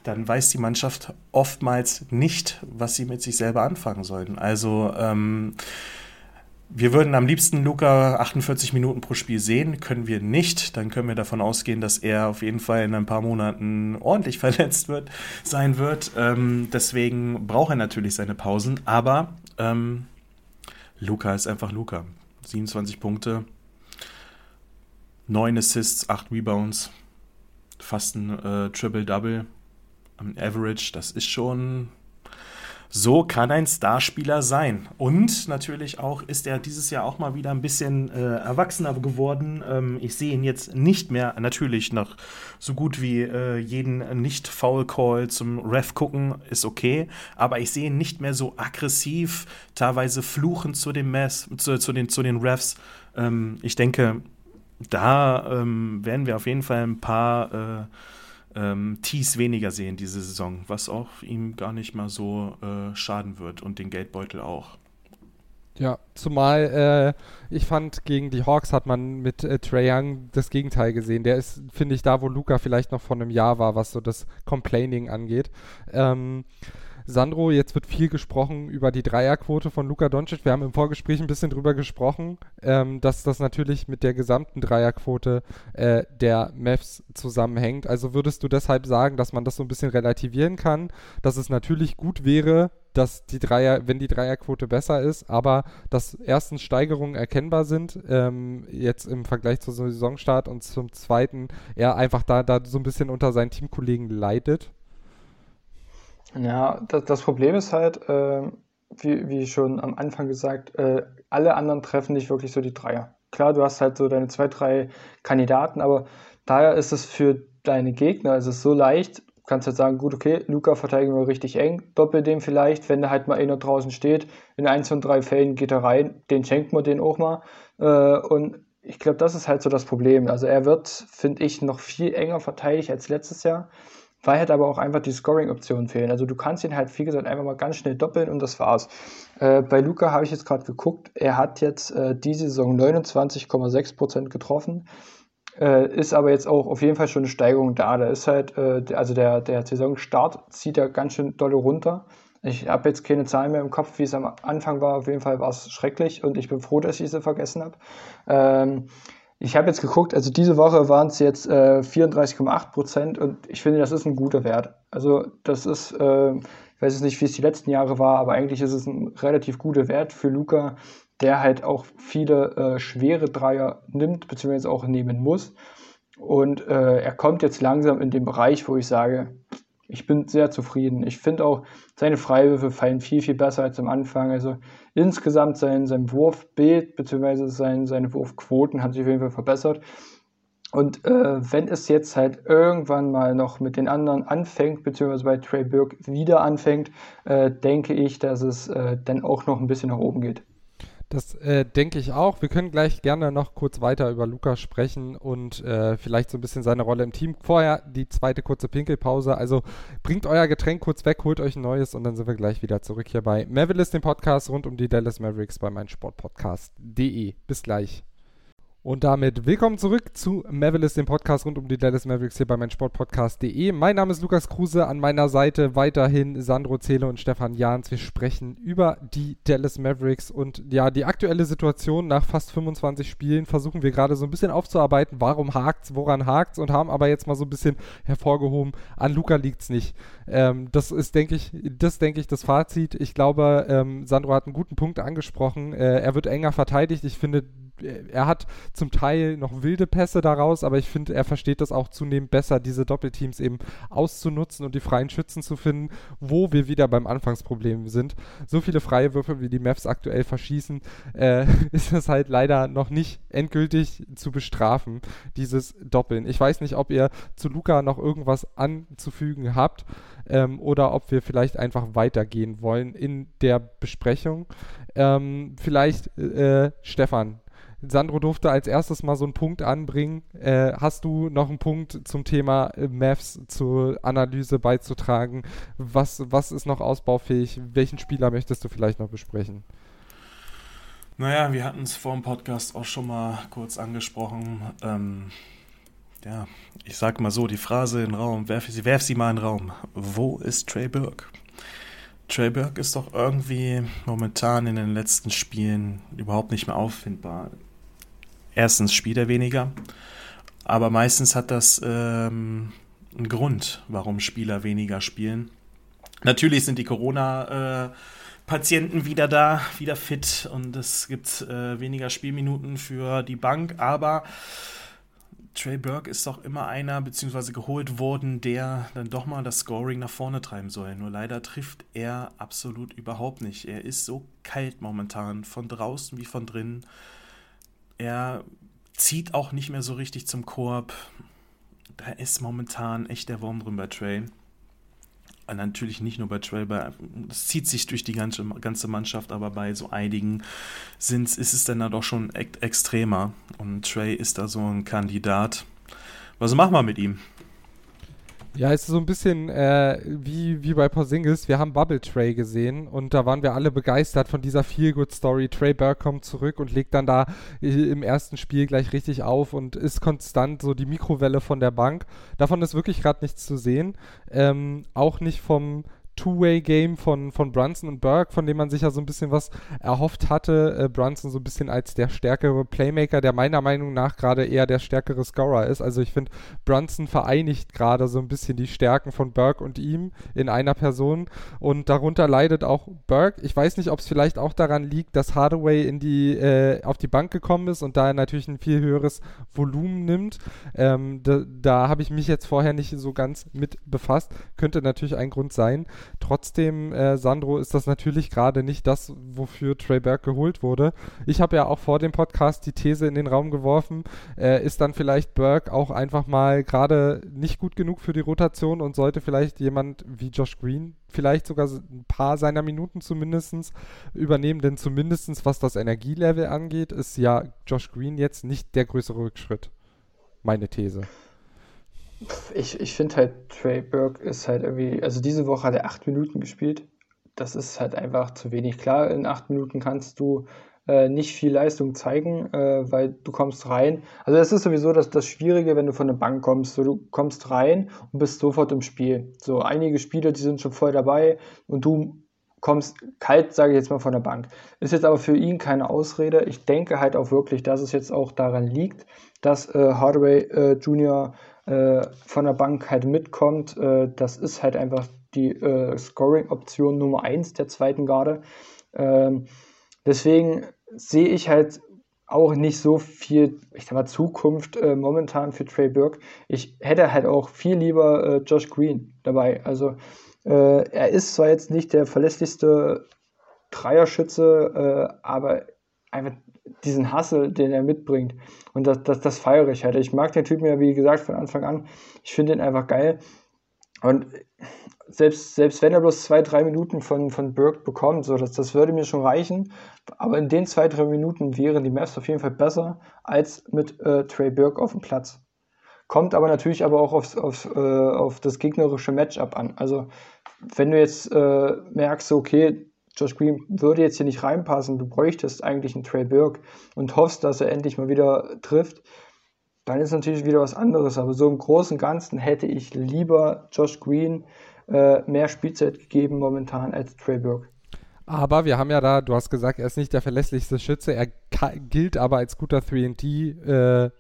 dann weiß die Mannschaft oftmals nicht, was sie mit sich selber anfangen sollten. Also ähm, wir würden am liebsten Luca 48 Minuten pro Spiel sehen, können wir nicht. Dann können wir davon ausgehen, dass er auf jeden Fall in ein paar Monaten ordentlich verletzt wird, sein wird. Ähm, deswegen braucht er natürlich seine Pausen. Aber ähm, Luca ist einfach Luca. 27 Punkte, 9 Assists, 8 Rebounds, fast ein äh, Triple-Double am Average, das ist schon. So kann ein Starspieler sein. Und natürlich auch ist er dieses Jahr auch mal wieder ein bisschen äh, erwachsener geworden. Ähm, ich sehe ihn jetzt nicht mehr, natürlich noch so gut wie äh, jeden Nicht-Foul-Call zum Ref gucken, ist okay. Aber ich sehe ihn nicht mehr so aggressiv, teilweise fluchend zu den, Mess, zu, zu, den, zu den Refs. Ähm, ich denke, da ähm, werden wir auf jeden Fall ein paar. Äh, ähm, Tees weniger sehen diese Saison, was auch ihm gar nicht mal so äh, schaden wird und den Geldbeutel auch. Ja, zumal äh, ich fand, gegen die Hawks hat man mit äh, Trae Young das Gegenteil gesehen. Der ist, finde ich, da, wo Luca vielleicht noch vor einem Jahr war, was so das Complaining angeht. Ähm, Sandro, jetzt wird viel gesprochen über die Dreierquote von Luka Doncic. Wir haben im Vorgespräch ein bisschen drüber gesprochen, ähm, dass das natürlich mit der gesamten Dreierquote äh, der Mavs zusammenhängt. Also würdest du deshalb sagen, dass man das so ein bisschen relativieren kann, dass es natürlich gut wäre, dass die Dreier, wenn die Dreierquote besser ist, aber dass erstens Steigerungen erkennbar sind, ähm, jetzt im Vergleich zum Saisonstart und zum zweiten er einfach da, da so ein bisschen unter seinen Teamkollegen leidet? Ja, das, das Problem ist halt, äh, wie, wie schon am Anfang gesagt, äh, alle anderen treffen nicht wirklich so die Dreier. Klar, du hast halt so deine zwei, drei Kandidaten, aber daher ist es für deine Gegner, ist es so leicht, du kannst halt sagen, gut, okay, Luca verteidigen wir richtig eng, doppel dem vielleicht, wenn da halt mal einer draußen steht, in eins von drei Fällen geht er rein, den schenkt man den auch mal. Äh, und ich glaube, das ist halt so das Problem. Also er wird, finde ich, noch viel enger verteidigt als letztes Jahr. Weil halt aber auch einfach die Scoring-Optionen fehlen. Also du kannst ihn halt, wie gesagt, einfach mal ganz schnell doppeln und das war's. Äh, bei Luca habe ich jetzt gerade geguckt, er hat jetzt äh, diese Saison 29,6% getroffen, äh, ist aber jetzt auch auf jeden Fall schon eine Steigerung da. Da ist halt, äh, also der, der Saisonstart zieht ja ganz schön dolle runter. Ich habe jetzt keine Zahlen mehr im Kopf, wie es am Anfang war. Auf jeden Fall war es schrecklich und ich bin froh, dass ich sie vergessen habe. Ähm, ich habe jetzt geguckt, also diese Woche waren es jetzt äh, 34,8 Prozent und ich finde, das ist ein guter Wert. Also das ist, äh, ich weiß jetzt nicht, wie es die letzten Jahre war, aber eigentlich ist es ein relativ guter Wert für Luca, der halt auch viele äh, schwere Dreier nimmt, beziehungsweise auch nehmen muss. Und äh, er kommt jetzt langsam in den Bereich, wo ich sage, ich bin sehr zufrieden. Ich finde auch, seine Freiwürfe fallen viel, viel besser als am Anfang. Also insgesamt sein, sein Wurfbild bzw. Sein, seine Wurfquoten hat sich auf jeden Fall verbessert. Und äh, wenn es jetzt halt irgendwann mal noch mit den anderen anfängt, beziehungsweise bei Trey Burke wieder anfängt, äh, denke ich, dass es äh, dann auch noch ein bisschen nach oben geht. Das äh, denke ich auch. Wir können gleich gerne noch kurz weiter über Lukas sprechen und äh, vielleicht so ein bisschen seine Rolle im Team. Vorher die zweite kurze Pinkelpause. Also bringt euer Getränk kurz weg, holt euch ein neues und dann sind wir gleich wieder zurück hier bei Mavericks, dem Podcast rund um die Dallas Mavericks bei meinsportpodcast.de. Bis gleich. Und damit willkommen zurück zu Mavericks, dem Podcast rund um die Dallas Mavericks hier bei meinsportpodcast.de. Mein Name ist Lukas Kruse, an meiner Seite weiterhin Sandro Zähle und Stefan Jahns. Wir sprechen über die Dallas Mavericks und ja, die aktuelle Situation nach fast 25 Spielen versuchen wir gerade so ein bisschen aufzuarbeiten. Warum hakt's, woran hakt's und haben aber jetzt mal so ein bisschen hervorgehoben, an Luca liegt's nicht. Ähm, das ist, denke ich, das denke ich, das Fazit. Ich glaube, ähm, Sandro hat einen guten Punkt angesprochen. Äh, er wird enger verteidigt. Ich finde, er hat zum Teil noch wilde Pässe daraus, aber ich finde, er versteht das auch zunehmend besser, diese Doppelteams eben auszunutzen und die freien Schützen zu finden, wo wir wieder beim Anfangsproblem sind. So viele freie Würfe, wie die Mavs aktuell verschießen, äh, ist es halt leider noch nicht endgültig zu bestrafen, dieses Doppeln. Ich weiß nicht, ob ihr zu Luca noch irgendwas anzufügen habt ähm, oder ob wir vielleicht einfach weitergehen wollen in der Besprechung. Ähm, vielleicht, äh, Stefan, Sandro durfte als erstes mal so einen Punkt anbringen. Äh, hast du noch einen Punkt zum Thema äh, Maths zur Analyse beizutragen? Was, was ist noch ausbaufähig? Welchen Spieler möchtest du vielleicht noch besprechen? Naja, wir hatten es vor dem Podcast auch schon mal kurz angesprochen. Ähm, ja, ich sag mal so, die Phrase in den Raum, werf sie, werf sie mal in den Raum. Wo ist Trey Burke? Trey Burke ist doch irgendwie momentan in den letzten Spielen überhaupt nicht mehr auffindbar erstens spielt er weniger, aber meistens hat das ähm, einen Grund, warum Spieler weniger spielen. Natürlich sind die Corona- äh, Patienten wieder da, wieder fit und es gibt äh, weniger Spielminuten für die Bank, aber Trey Burke ist doch immer einer, beziehungsweise geholt worden, der dann doch mal das Scoring nach vorne treiben soll. Nur leider trifft er absolut überhaupt nicht. Er ist so kalt momentan, von draußen wie von drinnen. Er zieht auch nicht mehr so richtig zum Korb. Da ist momentan echt der Wurm drin bei Trey. Und natürlich nicht nur bei Trey, es zieht sich durch die ganze, ganze Mannschaft, aber bei so einigen sind's, ist es dann da doch schon extremer. Und Trey ist da so ein Kandidat. Was machen wir mit ihm? Ja, es ist so ein bisschen äh, wie, wie bei Porzingis. Wir haben Bubble Tray gesehen und da waren wir alle begeistert von dieser Feel-Good-Story. Trey Burke kommt zurück und legt dann da äh, im ersten Spiel gleich richtig auf und ist konstant so die Mikrowelle von der Bank. Davon ist wirklich gerade nichts zu sehen. Ähm, auch nicht vom Two-Way-Game von, von Brunson und Burke, von dem man sich ja so ein bisschen was erhofft hatte. Äh, Brunson so ein bisschen als der stärkere Playmaker, der meiner Meinung nach gerade eher der stärkere Scorer ist. Also ich finde, Brunson vereinigt gerade so ein bisschen die Stärken von Burke und ihm in einer Person und darunter leidet auch Burke. Ich weiß nicht, ob es vielleicht auch daran liegt, dass Hardaway in die, äh, auf die Bank gekommen ist und da er natürlich ein viel höheres Volumen nimmt. Ähm, da, da habe ich mich jetzt vorher nicht so ganz mit befasst. Könnte natürlich ein Grund sein. Trotzdem, äh, Sandro, ist das natürlich gerade nicht das, wofür Trey Berg geholt wurde. Ich habe ja auch vor dem Podcast die These in den Raum geworfen, äh, ist dann vielleicht Berg auch einfach mal gerade nicht gut genug für die Rotation und sollte vielleicht jemand wie Josh Green vielleicht sogar ein paar seiner Minuten zumindest übernehmen, denn zumindest was das Energielevel angeht, ist ja Josh Green jetzt nicht der größere Rückschritt. Meine These. Ich, ich finde halt, Trey Burke ist halt irgendwie, also diese Woche hat er acht Minuten gespielt. Das ist halt einfach zu wenig. Klar, in acht Minuten kannst du äh, nicht viel Leistung zeigen, äh, weil du kommst rein. Also es ist sowieso das, das Schwierige, wenn du von der Bank kommst. So, du kommst rein und bist sofort im Spiel. So einige Spieler, die sind schon voll dabei und du kommst kalt, sage ich jetzt mal, von der Bank. Ist jetzt aber für ihn keine Ausrede. Ich denke halt auch wirklich, dass es jetzt auch daran liegt, dass äh, Hardaway äh, Jr. Äh, von der Bank halt mitkommt. Äh, das ist halt einfach die äh, Scoring-Option Nummer 1 der zweiten Garde. Ähm, deswegen sehe ich halt auch nicht so viel, ich sag mal, Zukunft äh, momentan für Trey Burke. Ich hätte halt auch viel lieber äh, Josh Green dabei. Also äh, er ist zwar jetzt nicht der verlässlichste Dreierschütze, äh, aber einfach diesen Hassel, den er mitbringt. Und das, das, das feiere ich halt. Ich mag den Typen ja, wie gesagt, von Anfang an. Ich finde ihn einfach geil. Und selbst, selbst wenn er bloß zwei, drei Minuten von, von Burke bekommt, so, das, das würde mir schon reichen. Aber in den zwei, drei Minuten wären die Mavs auf jeden Fall besser als mit äh, Trey Burke auf dem Platz. Kommt aber natürlich aber auch aufs, aufs, äh, auf das gegnerische Matchup an. Also wenn du jetzt äh, merkst, okay, Josh Green würde jetzt hier nicht reinpassen, du bräuchtest eigentlich einen Trey Burke und hoffst, dass er endlich mal wieder trifft, dann ist natürlich wieder was anderes. Aber so im Großen und Ganzen hätte ich lieber Josh Green äh, mehr Spielzeit gegeben momentan als Trey Burke. Aber wir haben ja da, du hast gesagt, er ist nicht der verlässlichste Schütze, er gilt aber als guter 3D-Prospect. Äh,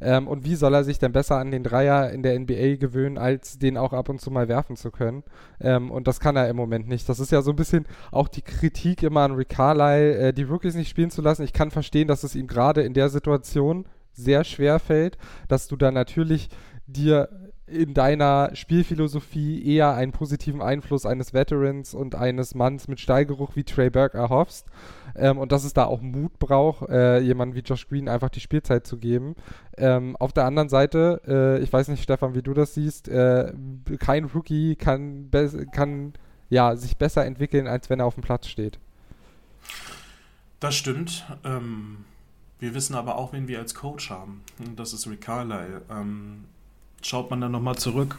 ähm, und wie soll er sich denn besser an den Dreier in der NBA gewöhnen, als den auch ab und zu mal werfen zu können? Ähm, und das kann er im Moment nicht. Das ist ja so ein bisschen auch die Kritik immer an Rick Carlisle, äh, die Rookies nicht spielen zu lassen. Ich kann verstehen, dass es ihm gerade in der Situation sehr schwer fällt, dass du da natürlich dir in deiner Spielphilosophie eher einen positiven Einfluss eines Veterans und eines Manns mit Steigeruch wie Trey Burke erhoffst. Ähm, und dass es da auch Mut braucht, äh, jemandem wie Josh Green einfach die Spielzeit zu geben. Ähm, auf der anderen Seite, äh, ich weiß nicht, Stefan, wie du das siehst, äh, kein Rookie kann, kann ja, sich besser entwickeln, als wenn er auf dem Platz steht. Das stimmt. Ähm, wir wissen aber auch, wen wir als Coach haben. Das ist Rick Carlisle. Ähm, schaut man dann nochmal zurück,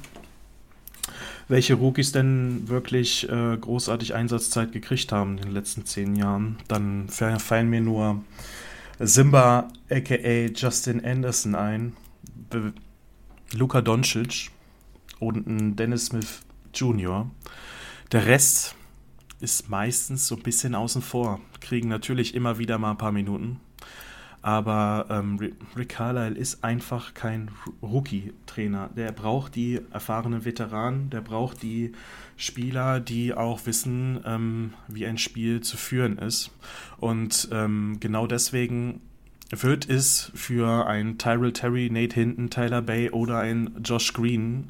welche Rookies denn wirklich äh, großartig Einsatzzeit gekriegt haben in den letzten zehn Jahren, dann fallen mir nur Simba aka Justin Anderson ein, Be Luka Doncic und Dennis Smith Jr. Der Rest ist meistens so ein bisschen außen vor, kriegen natürlich immer wieder mal ein paar Minuten, aber ähm, Rick Carlisle ist einfach kein Rookie-Trainer. Der braucht die erfahrenen Veteranen, der braucht die Spieler, die auch wissen, ähm, wie ein Spiel zu führen ist. Und ähm, genau deswegen wird es für ein Tyrell Terry, Nate Hinton, Tyler Bay oder ein Josh Green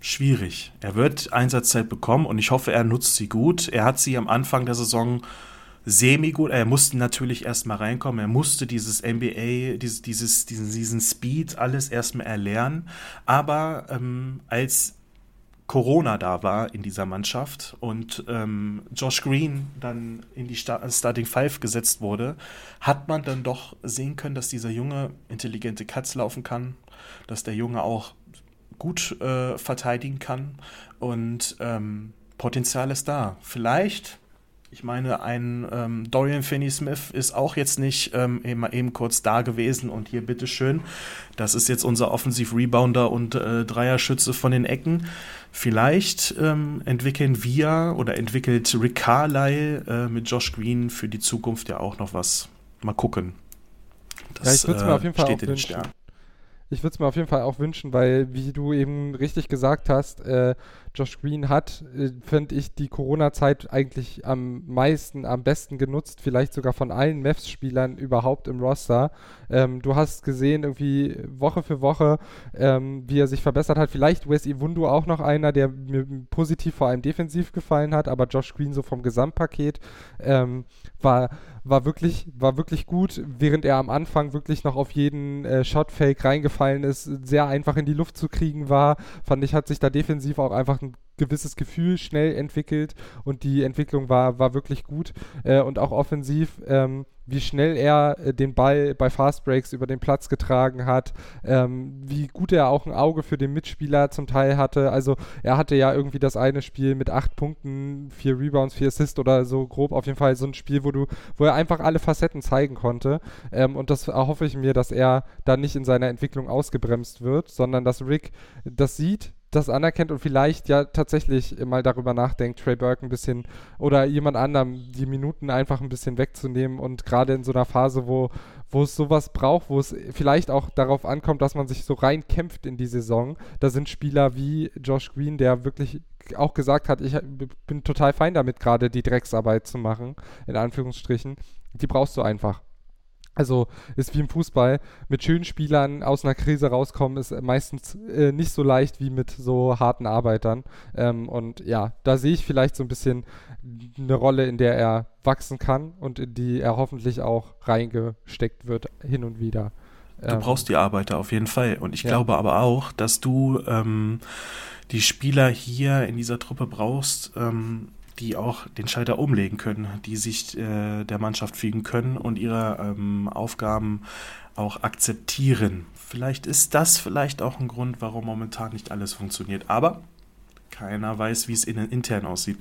schwierig. Er wird Einsatzzeit bekommen und ich hoffe, er nutzt sie gut. Er hat sie am Anfang der Saison semi-gut. Er musste natürlich erstmal reinkommen. Er musste dieses NBA, dieses, dieses, diesen, Speed alles erstmal erlernen. Aber ähm, als Corona da war in dieser Mannschaft und ähm, Josh Green dann in die Starting Five gesetzt wurde, hat man dann doch sehen können, dass dieser Junge intelligente Cuts laufen kann, dass der Junge auch gut äh, verteidigen kann und ähm, Potenzial ist da. Vielleicht ich meine, ein ähm, Dorian Finney-Smith ist auch jetzt nicht ähm, eben, eben kurz da gewesen und hier bitteschön, das ist jetzt unser Offensiv-Rebounder und äh, Dreierschütze von den Ecken. Vielleicht ähm, entwickeln wir oder entwickelt Rick Carlisle äh, mit Josh Green für die Zukunft ja auch noch was. Mal gucken. Das ja, ich würde es mir auf jeden Fall steht auch wünschen. Ich würde es mir auf jeden Fall auch wünschen, weil, wie du eben richtig gesagt hast, äh, Josh Green hat, äh, finde ich, die Corona-Zeit eigentlich am meisten, am besten genutzt, vielleicht sogar von allen Mavs-Spielern überhaupt im Roster. Ähm, du hast gesehen, irgendwie Woche für Woche, ähm, wie er sich verbessert hat. Vielleicht Wes Iwundu auch noch einer, der mir positiv vor allem defensiv gefallen hat, aber Josh Green so vom Gesamtpaket ähm, war, war, wirklich, war wirklich gut, während er am Anfang wirklich noch auf jeden äh, Shot-Fake reingefallen ist, sehr einfach in die Luft zu kriegen war. Fand ich, hat sich da defensiv auch einfach einfach ein gewisses Gefühl schnell entwickelt und die Entwicklung war, war wirklich gut äh, und auch offensiv, ähm, wie schnell er äh, den Ball bei Fast Breaks über den Platz getragen hat, ähm, wie gut er auch ein Auge für den Mitspieler zum Teil hatte. Also er hatte ja irgendwie das eine Spiel mit acht Punkten, vier Rebounds, vier Assists oder so grob auf jeden Fall so ein Spiel, wo du, wo er einfach alle Facetten zeigen konnte. Ähm, und das erhoffe ich mir, dass er da nicht in seiner Entwicklung ausgebremst wird, sondern dass Rick das sieht, das anerkennt und vielleicht ja tatsächlich mal darüber nachdenkt, Trey Burke ein bisschen oder jemand anderem die Minuten einfach ein bisschen wegzunehmen und gerade in so einer Phase, wo, wo es sowas braucht, wo es vielleicht auch darauf ankommt, dass man sich so reinkämpft in die Saison. Da sind Spieler wie Josh Green, der wirklich auch gesagt hat, ich bin total fein damit, gerade die Drecksarbeit zu machen, in Anführungsstrichen. Die brauchst du einfach. Also ist wie im Fußball, mit schönen Spielern aus einer Krise rauskommen, ist meistens äh, nicht so leicht wie mit so harten Arbeitern. Ähm, und ja, da sehe ich vielleicht so ein bisschen eine Rolle, in der er wachsen kann und in die er hoffentlich auch reingesteckt wird, hin und wieder. Du ähm, brauchst die Arbeiter auf jeden Fall. Und ich ja. glaube aber auch, dass du ähm, die Spieler hier in dieser Truppe brauchst, ähm, die auch den Schalter umlegen können, die sich äh, der Mannschaft fügen können und ihre ähm, Aufgaben auch akzeptieren. Vielleicht ist das vielleicht auch ein Grund, warum momentan nicht alles funktioniert. Aber keiner weiß, wie es innen intern aussieht.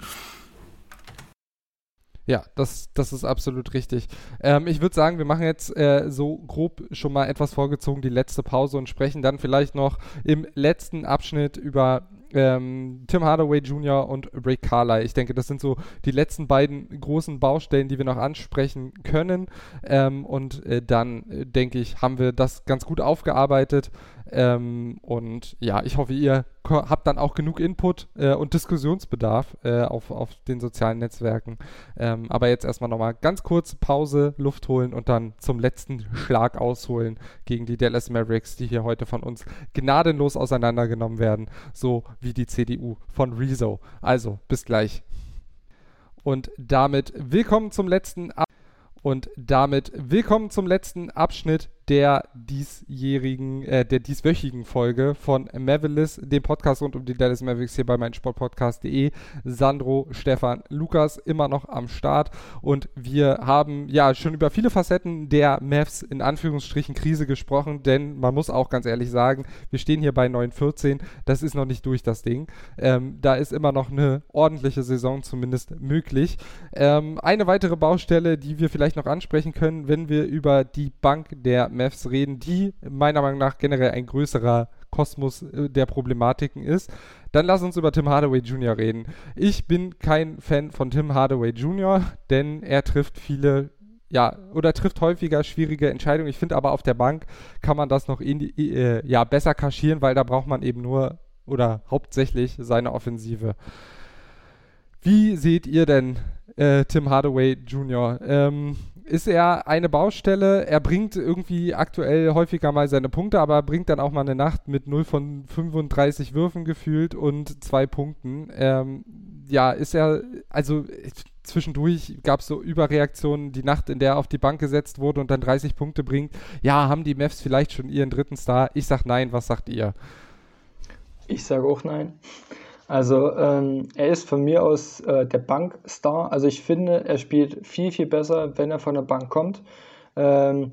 Ja, das, das ist absolut richtig. Ähm, ich würde sagen, wir machen jetzt äh, so grob schon mal etwas vorgezogen die letzte Pause und sprechen dann vielleicht noch im letzten Abschnitt über ähm, Tim Hardaway Jr. und Ray Carlyle. Ich denke, das sind so die letzten beiden großen Baustellen, die wir noch ansprechen können. Ähm, und äh, dann, äh, denke ich, haben wir das ganz gut aufgearbeitet. Ähm, und ja, ich hoffe, ihr habt dann auch genug Input äh, und Diskussionsbedarf äh, auf, auf den sozialen Netzwerken. Ähm, aber jetzt erstmal nochmal ganz kurz Pause, Luft holen und dann zum letzten Schlag ausholen gegen die Dallas Mavericks, die hier heute von uns gnadenlos auseinandergenommen werden, so wie die CDU von Rezo. Also, bis gleich. Und damit willkommen zum letzten Ab und damit willkommen zum letzten Abschnitt der diesjährigen, äh, der dieswöchigen Folge von Mavericks, dem Podcast rund um die Dallas Mavericks hier bei meinsportpodcast.de. Sandro, Stefan, Lukas immer noch am Start und wir haben ja schon über viele Facetten der Mavs in Anführungsstrichen Krise gesprochen, denn man muss auch ganz ehrlich sagen, wir stehen hier bei 9-14, das ist noch nicht durch das Ding. Ähm, da ist immer noch eine ordentliche Saison zumindest möglich. Ähm, eine weitere Baustelle, die wir vielleicht noch ansprechen können, wenn wir über die Bank der Mavs reden, die meiner Meinung nach generell ein größerer Kosmos äh, der Problematiken ist. Dann lass uns über Tim Hardaway Jr. reden. Ich bin kein Fan von Tim Hardaway Jr., denn er trifft viele ja, oder trifft häufiger schwierige Entscheidungen. Ich finde aber auf der Bank kann man das noch in, äh, ja, besser kaschieren, weil da braucht man eben nur oder hauptsächlich seine Offensive. Wie seht ihr denn äh, Tim Hardaway Jr.? Ähm, ist er eine Baustelle. Er bringt irgendwie aktuell häufiger mal seine Punkte, aber bringt dann auch mal eine Nacht mit 0 von 35 Würfen gefühlt und zwei Punkten. Ähm, ja, ist er, also zwischendurch gab es so Überreaktionen, die Nacht, in der er auf die Bank gesetzt wurde und dann 30 Punkte bringt. Ja, haben die Mavs vielleicht schon ihren dritten Star? Ich sag nein, was sagt ihr? Ich sage auch nein. Also ähm, er ist von mir aus äh, der Bankstar. Also ich finde, er spielt viel, viel besser, wenn er von der Bank kommt. Ähm,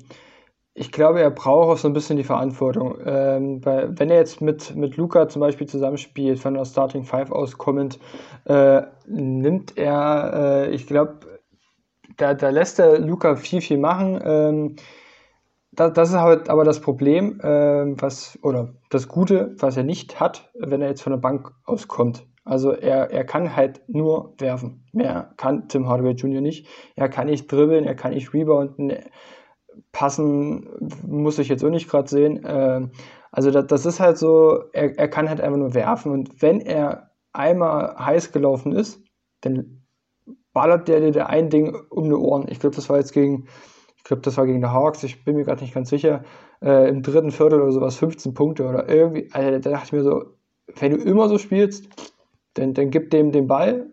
ich glaube, er braucht auch so ein bisschen die Verantwortung. Ähm, weil, wenn er jetzt mit, mit Luca zum Beispiel zusammenspielt, von der Starting Five aus kommend, äh, nimmt er, äh, ich glaube, da, da lässt er Luca viel, viel machen. Ähm, das, das ist halt aber das Problem, äh, was, oder das Gute, was er nicht hat, wenn er jetzt von der Bank auskommt. Also er, er kann halt nur werfen. Mehr kann Tim Hardaway Jr. nicht. Er kann nicht dribbeln, er kann nicht rebounden. Passen muss ich jetzt auch nicht gerade sehen. Äh, also das, das, ist halt so, er, er kann halt einfach nur werfen. Und wenn er einmal heiß gelaufen ist, dann ballert der dir ein Ding um die Ohren. Ich glaube, das war jetzt gegen glaube, das war gegen die Hawks, ich bin mir gerade nicht ganz sicher, äh, im dritten Viertel oder sowas 15 Punkte oder irgendwie. Also, da dachte ich mir so, wenn du immer so spielst, dann, dann gib dem den Ball,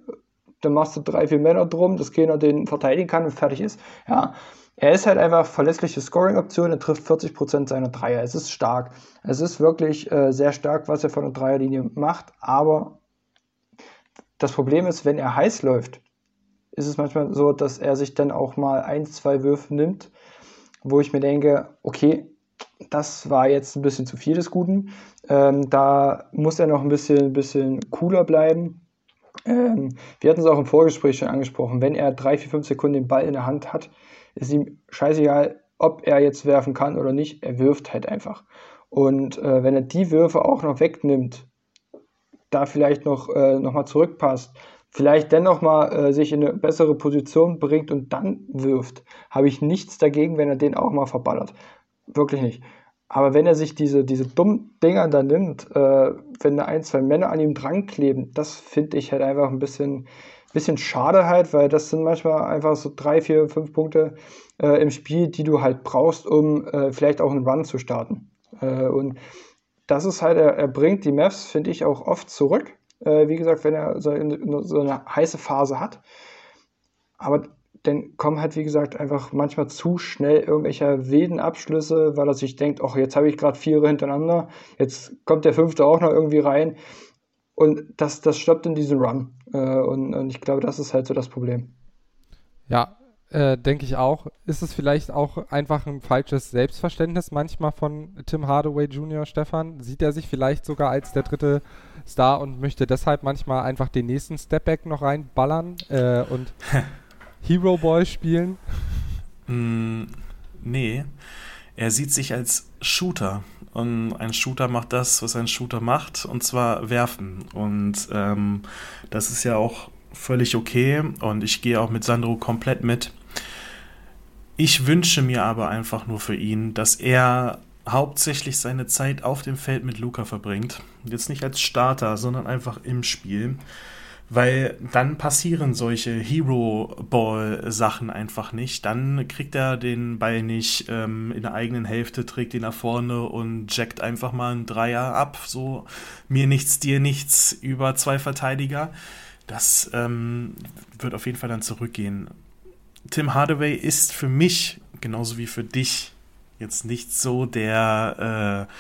dann machst du drei, vier Männer drum, dass keiner den verteidigen kann und fertig ist. Ja, er ist halt einfach verlässliche Scoring-Option, er trifft 40% seiner Dreier. Es ist stark. Es ist wirklich äh, sehr stark, was er von der Dreierlinie macht, aber das Problem ist, wenn er heiß läuft, ist es manchmal so, dass er sich dann auch mal ein, zwei Würfe nimmt, wo ich mir denke, okay, das war jetzt ein bisschen zu viel des Guten. Ähm, da muss er noch ein bisschen, bisschen cooler bleiben. Ähm, wir hatten es auch im Vorgespräch schon angesprochen. Wenn er drei, vier, fünf Sekunden den Ball in der Hand hat, ist ihm scheißegal, ob er jetzt werfen kann oder nicht. Er wirft halt einfach. Und äh, wenn er die Würfe auch noch wegnimmt, da vielleicht noch, äh, noch mal zurückpasst, vielleicht dennoch mal äh, sich in eine bessere Position bringt und dann wirft, habe ich nichts dagegen, wenn er den auch mal verballert. Wirklich nicht. Aber wenn er sich diese, diese dummen Dinger da nimmt, äh, wenn da ein, zwei Männer an ihm dran kleben, das finde ich halt einfach ein bisschen, bisschen schade halt, weil das sind manchmal einfach so drei, vier, fünf Punkte äh, im Spiel, die du halt brauchst, um äh, vielleicht auch einen Run zu starten. Äh, und das ist halt, er, er bringt die Mavs, finde ich, auch oft zurück. Äh, wie gesagt, wenn er so, so eine heiße Phase hat. Aber dann kommen halt, wie gesagt, einfach manchmal zu schnell irgendwelche wilden Abschlüsse, weil er sich denkt, ach, jetzt habe ich gerade vier hintereinander, jetzt kommt der fünfte auch noch irgendwie rein. Und das, das stoppt in diesem Run. Äh, und, und ich glaube, das ist halt so das Problem. Ja, äh, denke ich auch. Ist es vielleicht auch einfach ein falsches Selbstverständnis manchmal von Tim Hardaway Jr., Stefan? Sieht er sich vielleicht sogar als der dritte Star und möchte deshalb manchmal einfach den nächsten Stepback noch reinballern äh, und Hero Boy spielen? Mm, nee. Er sieht sich als Shooter. Und ein Shooter macht das, was ein Shooter macht, und zwar werfen. Und ähm, das ist ja auch völlig okay. Und ich gehe auch mit Sandro komplett mit. Ich wünsche mir aber einfach nur für ihn, dass er hauptsächlich seine Zeit auf dem Feld mit Luca verbringt. Jetzt nicht als Starter, sondern einfach im Spiel weil dann passieren solche Hero-Ball-Sachen einfach nicht. Dann kriegt er den Ball nicht ähm, in der eigenen Hälfte, trägt ihn nach vorne und jackt einfach mal einen Dreier ab. So mir nichts, dir nichts über zwei Verteidiger. Das ähm, wird auf jeden Fall dann zurückgehen. Tim Hardaway ist für mich, genauso wie für dich, jetzt nicht so der. Äh,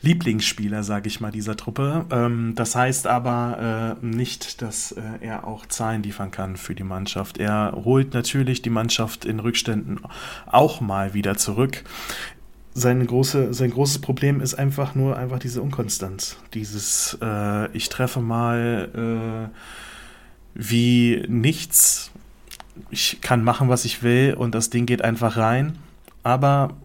Lieblingsspieler, sage ich mal, dieser Truppe. Ähm, das heißt aber äh, nicht, dass äh, er auch Zahlen liefern kann für die Mannschaft. Er holt natürlich die Mannschaft in Rückständen auch mal wieder zurück. Sein, große, sein großes Problem ist einfach nur einfach diese Unkonstanz. Dieses, äh, ich treffe mal äh, wie nichts. Ich kann machen, was ich will und das Ding geht einfach rein. Aber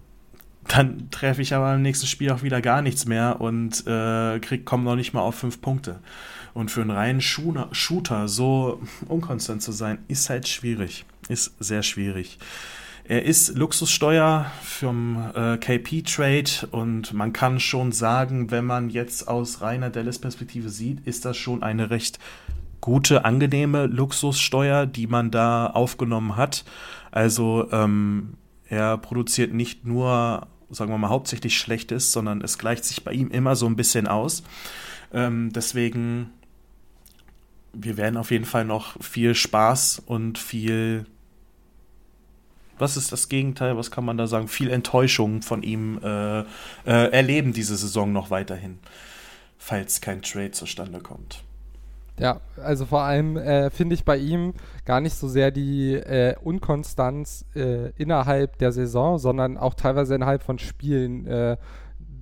dann treffe ich aber im nächsten Spiel auch wieder gar nichts mehr und äh, komme noch nicht mal auf fünf Punkte. Und für einen reinen Shooter so unkonstant zu sein, ist halt schwierig. Ist sehr schwierig. Er ist Luxussteuer vom äh, KP-Trade und man kann schon sagen, wenn man jetzt aus reiner Dallas-Perspektive sieht, ist das schon eine recht gute, angenehme Luxussteuer, die man da aufgenommen hat. Also ähm, er produziert nicht nur sagen wir mal, hauptsächlich schlecht ist, sondern es gleicht sich bei ihm immer so ein bisschen aus. Ähm, deswegen, wir werden auf jeden Fall noch viel Spaß und viel, was ist das Gegenteil, was kann man da sagen, viel Enttäuschung von ihm äh, äh, erleben diese Saison noch weiterhin, falls kein Trade zustande kommt. Ja, also vor allem äh, finde ich bei ihm gar nicht so sehr die äh, Unkonstanz äh, innerhalb der Saison, sondern auch teilweise innerhalb von Spielen äh,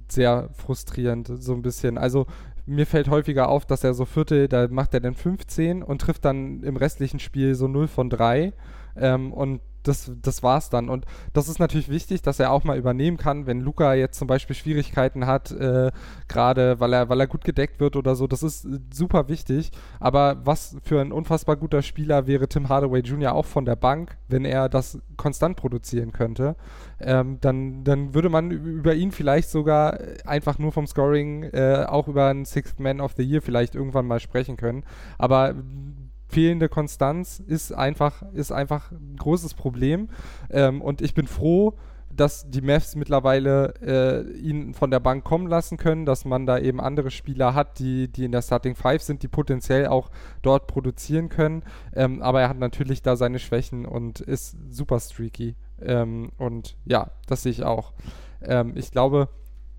sehr frustrierend, so ein bisschen. Also mir fällt häufiger auf, dass er so Viertel, da macht er dann 15 und trifft dann im restlichen Spiel so 0 von 3. Ähm, und das, das war's dann. Und das ist natürlich wichtig, dass er auch mal übernehmen kann, wenn Luca jetzt zum Beispiel Schwierigkeiten hat, äh, gerade weil er, weil er gut gedeckt wird oder so. Das ist super wichtig. Aber was für ein unfassbar guter Spieler wäre Tim Hardaway Jr. auch von der Bank, wenn er das konstant produzieren könnte. Ähm, dann, dann würde man über ihn vielleicht sogar einfach nur vom Scoring äh, auch über einen Sixth Man of the Year vielleicht irgendwann mal sprechen können. Aber fehlende Konstanz ist einfach, ist einfach ein großes Problem. Ähm, und ich bin froh, dass die Mavs mittlerweile äh, ihn von der Bank kommen lassen können, dass man da eben andere Spieler hat, die, die in der Starting Five sind, die potenziell auch dort produzieren können. Ähm, aber er hat natürlich da seine Schwächen und ist super streaky. Ähm, und ja, das sehe ich auch. Ähm, ich glaube,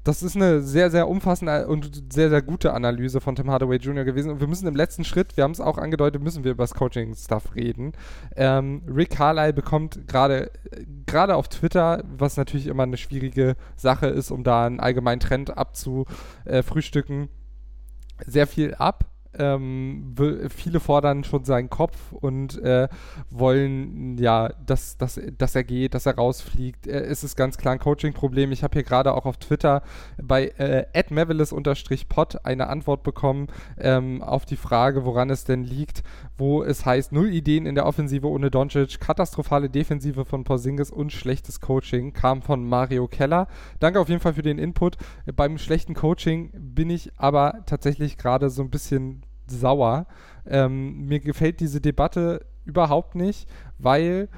das ist eine sehr, sehr umfassende und sehr, sehr gute Analyse von Tim Hardaway Jr. gewesen. Und wir müssen im letzten Schritt, wir haben es auch angedeutet, müssen wir über das Coaching-Stuff reden. Ähm, Rick Carlyle bekommt gerade gerade auf Twitter, was natürlich immer eine schwierige Sache ist, um da einen allgemeinen Trend abzufrühstücken, sehr viel ab ähm, viele fordern schon seinen Kopf und äh, wollen ja, dass, dass, dass er geht, dass er rausfliegt. Äh, es ist ganz klar ein Coaching-Problem. Ich habe hier gerade auch auf Twitter bei äh, pod eine Antwort bekommen ähm, auf die Frage, woran es denn liegt, wo es heißt, null Ideen in der Offensive ohne Doncic, katastrophale Defensive von Porzingis und schlechtes Coaching kam von Mario Keller. Danke auf jeden Fall für den Input. Beim schlechten Coaching bin ich aber tatsächlich gerade so ein bisschen sauer. Ähm, mir gefällt diese Debatte überhaupt nicht, weil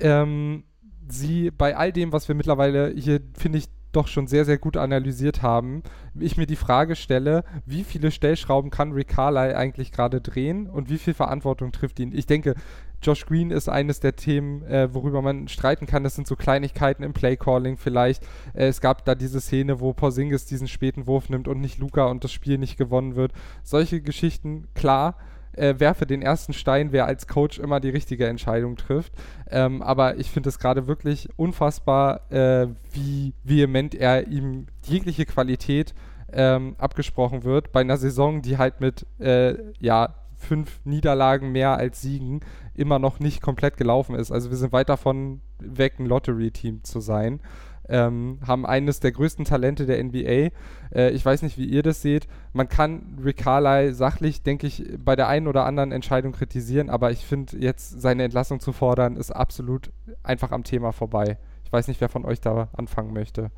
ähm, sie bei all dem, was wir mittlerweile hier, finde ich, doch schon sehr, sehr gut analysiert haben, ich mir die Frage stelle, wie viele Stellschrauben kann Rick Carlyle eigentlich gerade drehen und wie viel Verantwortung trifft ihn? Ich denke, Josh Green ist eines der Themen, äh, worüber man streiten kann. Das sind so Kleinigkeiten im Playcalling vielleicht. Äh, es gab da diese Szene, wo Porzingis diesen späten Wurf nimmt und nicht Luca und das Spiel nicht gewonnen wird. Solche Geschichten, klar. Äh, werfe den ersten Stein, wer als Coach immer die richtige Entscheidung trifft. Ähm, aber ich finde es gerade wirklich unfassbar, äh, wie vehement er ihm jegliche Qualität ähm, abgesprochen wird bei einer Saison, die halt mit äh, ja, fünf Niederlagen mehr als Siegen immer noch nicht komplett gelaufen ist. Also wir sind weit davon weg, ein Lottery-Team zu sein. Ähm, haben eines der größten Talente der NBA. Äh, ich weiß nicht, wie ihr das seht. Man kann Rick Carlyle sachlich, denke ich, bei der einen oder anderen Entscheidung kritisieren, aber ich finde, jetzt seine Entlassung zu fordern, ist absolut einfach am Thema vorbei. Ich weiß nicht, wer von euch da anfangen möchte.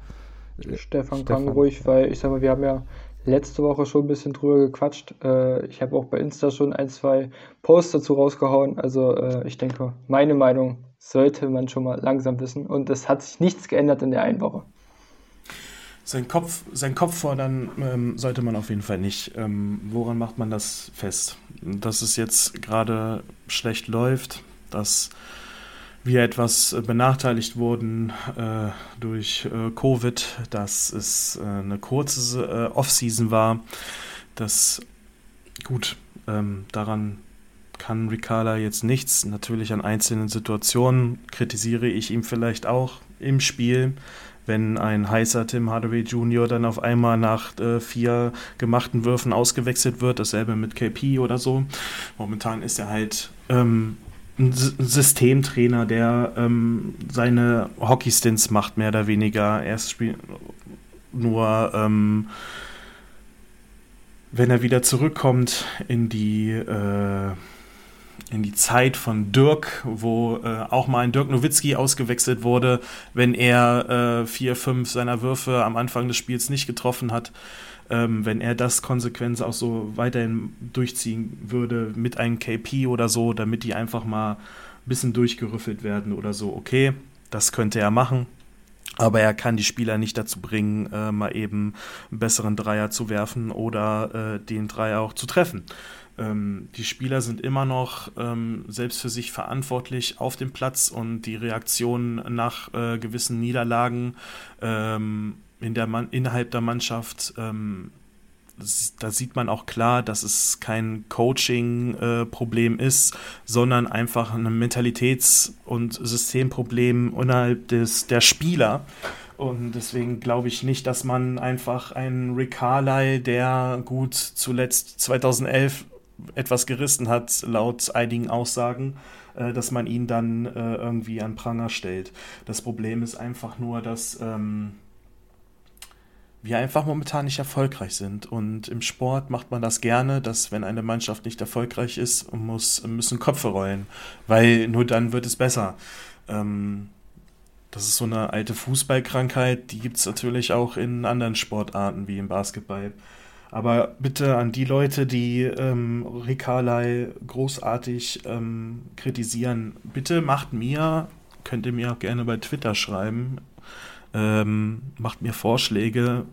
Stefan, Stefan kann ruhig, weil ich sage mal, wir haben ja letzte Woche schon ein bisschen drüber gequatscht. Äh, ich habe auch bei Insta schon ein, zwei Posts dazu rausgehauen. Also äh, ich denke, meine Meinung sollte man schon mal langsam wissen. Und es hat sich nichts geändert in der einen Woche. Sein Kopf, sein Kopf fordern ähm, sollte man auf jeden Fall nicht. Ähm, woran macht man das fest? Dass es jetzt gerade schlecht läuft, dass wir etwas benachteiligt wurden äh, durch äh, Covid, dass es äh, eine kurze äh, Off-Season war. Das gut, ähm, daran kann Riccarda jetzt nichts. Natürlich an einzelnen Situationen kritisiere ich ihm vielleicht auch im Spiel, wenn ein heißer Tim Hardaway Jr. dann auf einmal nach äh, vier gemachten Würfen ausgewechselt wird, dasselbe mit KP oder so. Momentan ist er halt ähm, ein Systemtrainer, der ähm, seine Hockey-Stints macht, mehr oder weniger. Er spielt nur, ähm, wenn er wieder zurückkommt in die, äh, in die Zeit von Dirk, wo äh, auch mal ein Dirk Nowitzki ausgewechselt wurde, wenn er äh, vier, fünf seiner Würfe am Anfang des Spiels nicht getroffen hat ähm, wenn er das konsequent auch so weiterhin durchziehen würde mit einem KP oder so, damit die einfach mal ein bisschen durchgerüffelt werden oder so, okay, das könnte er machen. Aber er kann die Spieler nicht dazu bringen, äh, mal eben einen besseren Dreier zu werfen oder äh, den Dreier auch zu treffen. Ähm, die Spieler sind immer noch ähm, selbst für sich verantwortlich auf dem Platz und die Reaktionen nach äh, gewissen Niederlagen ähm, in der Man innerhalb der Mannschaft, ähm, da sieht man auch klar, dass es kein Coaching-Problem äh, ist, sondern einfach ein Mentalitäts- und Systemproblem innerhalb des, der Spieler. Und deswegen glaube ich nicht, dass man einfach einen Rick Carlyle, der gut zuletzt 2011 etwas gerissen hat, laut einigen Aussagen, äh, dass man ihn dann äh, irgendwie an Pranger stellt. Das Problem ist einfach nur, dass ähm, wir einfach momentan nicht erfolgreich sind. Und im Sport macht man das gerne, dass wenn eine Mannschaft nicht erfolgreich ist, muss, müssen Köpfe rollen, weil nur dann wird es besser. Ähm, das ist so eine alte Fußballkrankheit, die gibt es natürlich auch in anderen Sportarten wie im Basketball. Aber bitte an die Leute, die ähm, Rikalai großartig ähm, kritisieren, bitte macht mir, könnt ihr mir auch gerne bei Twitter schreiben, ähm, macht mir Vorschläge,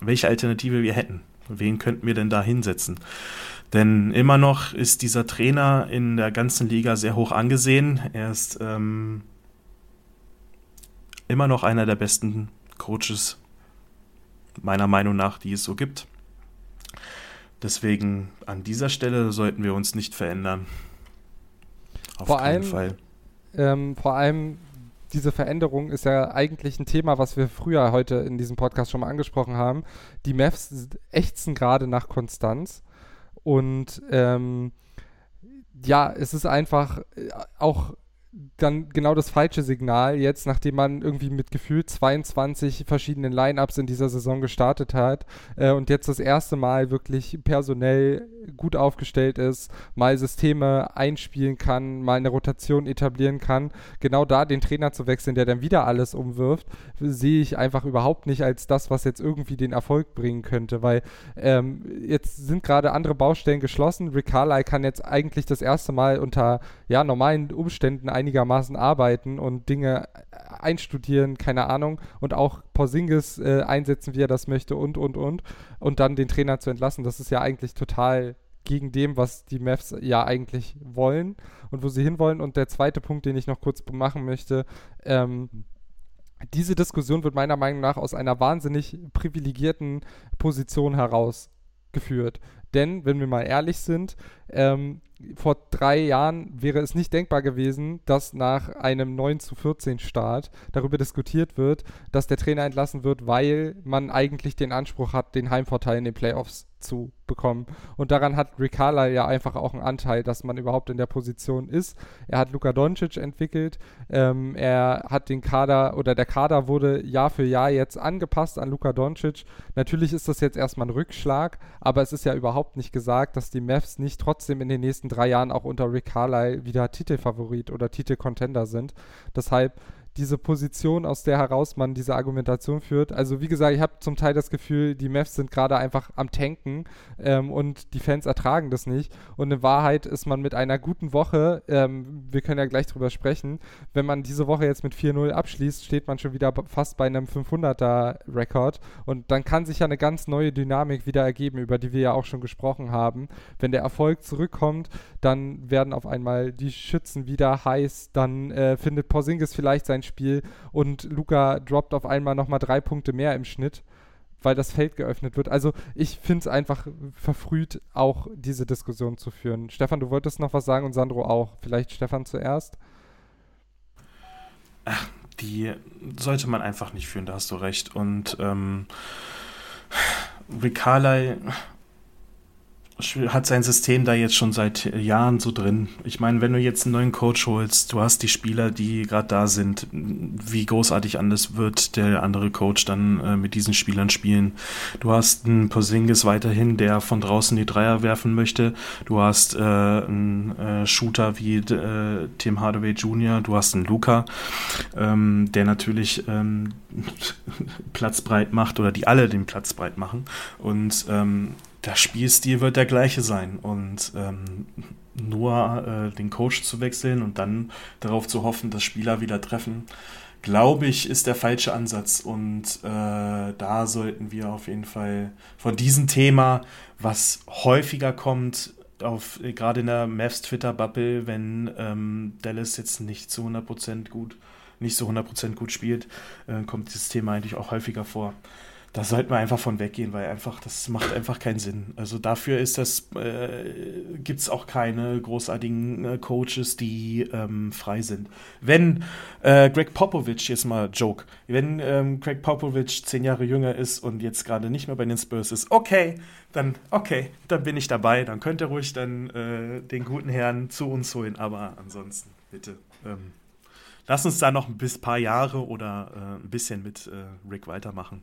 welche Alternative wir hätten. Wen könnten wir denn da hinsetzen? Denn immer noch ist dieser Trainer in der ganzen Liga sehr hoch angesehen. Er ist ähm, immer noch einer der besten Coaches meiner Meinung nach, die es so gibt. Deswegen an dieser Stelle sollten wir uns nicht verändern. Auf vor keinen allem, Fall. Ähm, vor allem diese Veränderung ist ja eigentlich ein Thema, was wir früher heute in diesem Podcast schon mal angesprochen haben. Die Mavs ächzen gerade nach Konstanz und ähm, ja, es ist einfach äh, auch dann genau das falsche Signal jetzt, nachdem man irgendwie mit gefühlt 22 verschiedenen Lineups in dieser Saison gestartet hat äh, und jetzt das erste Mal wirklich personell gut aufgestellt ist, mal Systeme einspielen kann, mal eine Rotation etablieren kann, genau da den Trainer zu wechseln, der dann wieder alles umwirft, sehe ich einfach überhaupt nicht als das, was jetzt irgendwie den Erfolg bringen könnte, weil ähm, jetzt sind gerade andere Baustellen geschlossen. Rick kann jetzt eigentlich das erste Mal unter ja, normalen Umständen einigermaßen arbeiten und Dinge einstudieren, keine Ahnung, und auch Porzingis äh, einsetzen, wie er das möchte und, und, und. Und dann den Trainer zu entlassen, das ist ja eigentlich total gegen dem, was die Mavs ja eigentlich wollen und wo sie hinwollen. Und der zweite Punkt, den ich noch kurz machen möchte, ähm, diese Diskussion wird meiner Meinung nach aus einer wahnsinnig privilegierten Position heraus geführt. Denn, wenn wir mal ehrlich sind, ähm, vor drei Jahren wäre es nicht denkbar gewesen, dass nach einem 9 zu 14 Start darüber diskutiert wird, dass der Trainer entlassen wird, weil man eigentlich den Anspruch hat, den Heimvorteil in den Playoffs zu bekommen. Und daran hat Ricala ja einfach auch einen Anteil, dass man überhaupt in der Position ist. Er hat Luka Doncic entwickelt. Ähm, er hat den Kader oder der Kader wurde Jahr für Jahr jetzt angepasst an Luka Doncic. Natürlich ist das jetzt erstmal ein Rückschlag, aber es ist ja überhaupt nicht gesagt, dass die Mavs nicht trotzdem in den nächsten drei Jahren auch unter Rick Carlisle wieder Titelfavorit oder Titelcontender sind. Deshalb diese Position, aus der heraus man diese Argumentation führt. Also wie gesagt, ich habe zum Teil das Gefühl, die Mavs sind gerade einfach am Tanken ähm, und die Fans ertragen das nicht. Und in Wahrheit ist man mit einer guten Woche, ähm, wir können ja gleich drüber sprechen, wenn man diese Woche jetzt mit 4-0 abschließt, steht man schon wieder fast bei einem 500er-Rekord. Und dann kann sich ja eine ganz neue Dynamik wieder ergeben, über die wir ja auch schon gesprochen haben. Wenn der Erfolg zurückkommt, dann werden auf einmal die Schützen wieder heiß, dann äh, findet Porzingis vielleicht sein Spiel und Luca droppt auf einmal nochmal drei Punkte mehr im Schnitt, weil das Feld geöffnet wird. Also ich finde es einfach verfrüht, auch diese Diskussion zu führen. Stefan, du wolltest noch was sagen und Sandro auch. Vielleicht Stefan zuerst? Ach, die sollte man einfach nicht führen, da hast du recht. Und ähm, Rick hat sein System da jetzt schon seit Jahren so drin. Ich meine, wenn du jetzt einen neuen Coach holst, du hast die Spieler, die gerade da sind, wie großartig anders wird der andere Coach dann äh, mit diesen Spielern spielen. Du hast einen Posingis weiterhin, der von draußen die Dreier werfen möchte. Du hast äh, einen äh, Shooter wie äh, Tim Hardaway Jr., du hast einen Luca, ähm, der natürlich ähm, Platz breit macht oder die alle den Platz breit machen. Und ähm, der Spielstil wird der gleiche sein. Und ähm, nur äh, den Coach zu wechseln und dann darauf zu hoffen, dass Spieler wieder treffen, glaube ich, ist der falsche Ansatz. Und äh, da sollten wir auf jeden Fall von diesem Thema, was häufiger kommt, auf gerade in der Mavs Twitter-Bubble, wenn ähm, Dallas jetzt nicht zu 100% gut, nicht so 100% gut spielt, äh, kommt dieses Thema eigentlich auch häufiger vor da sollten wir einfach von weggehen, weil einfach, das macht einfach keinen Sinn. Also dafür ist das, äh, gibt es auch keine großartigen äh, Coaches, die ähm, frei sind. Wenn äh, Greg Popovich, jetzt mal Joke, wenn ähm, Greg Popovich zehn Jahre jünger ist und jetzt gerade nicht mehr bei den Spurs ist, okay, dann, okay, dann bin ich dabei, dann könnt ihr ruhig dann äh, den guten Herrn zu uns holen, aber ansonsten, bitte. Ähm, lass uns da noch ein paar Jahre oder äh, ein bisschen mit äh, Rick weitermachen.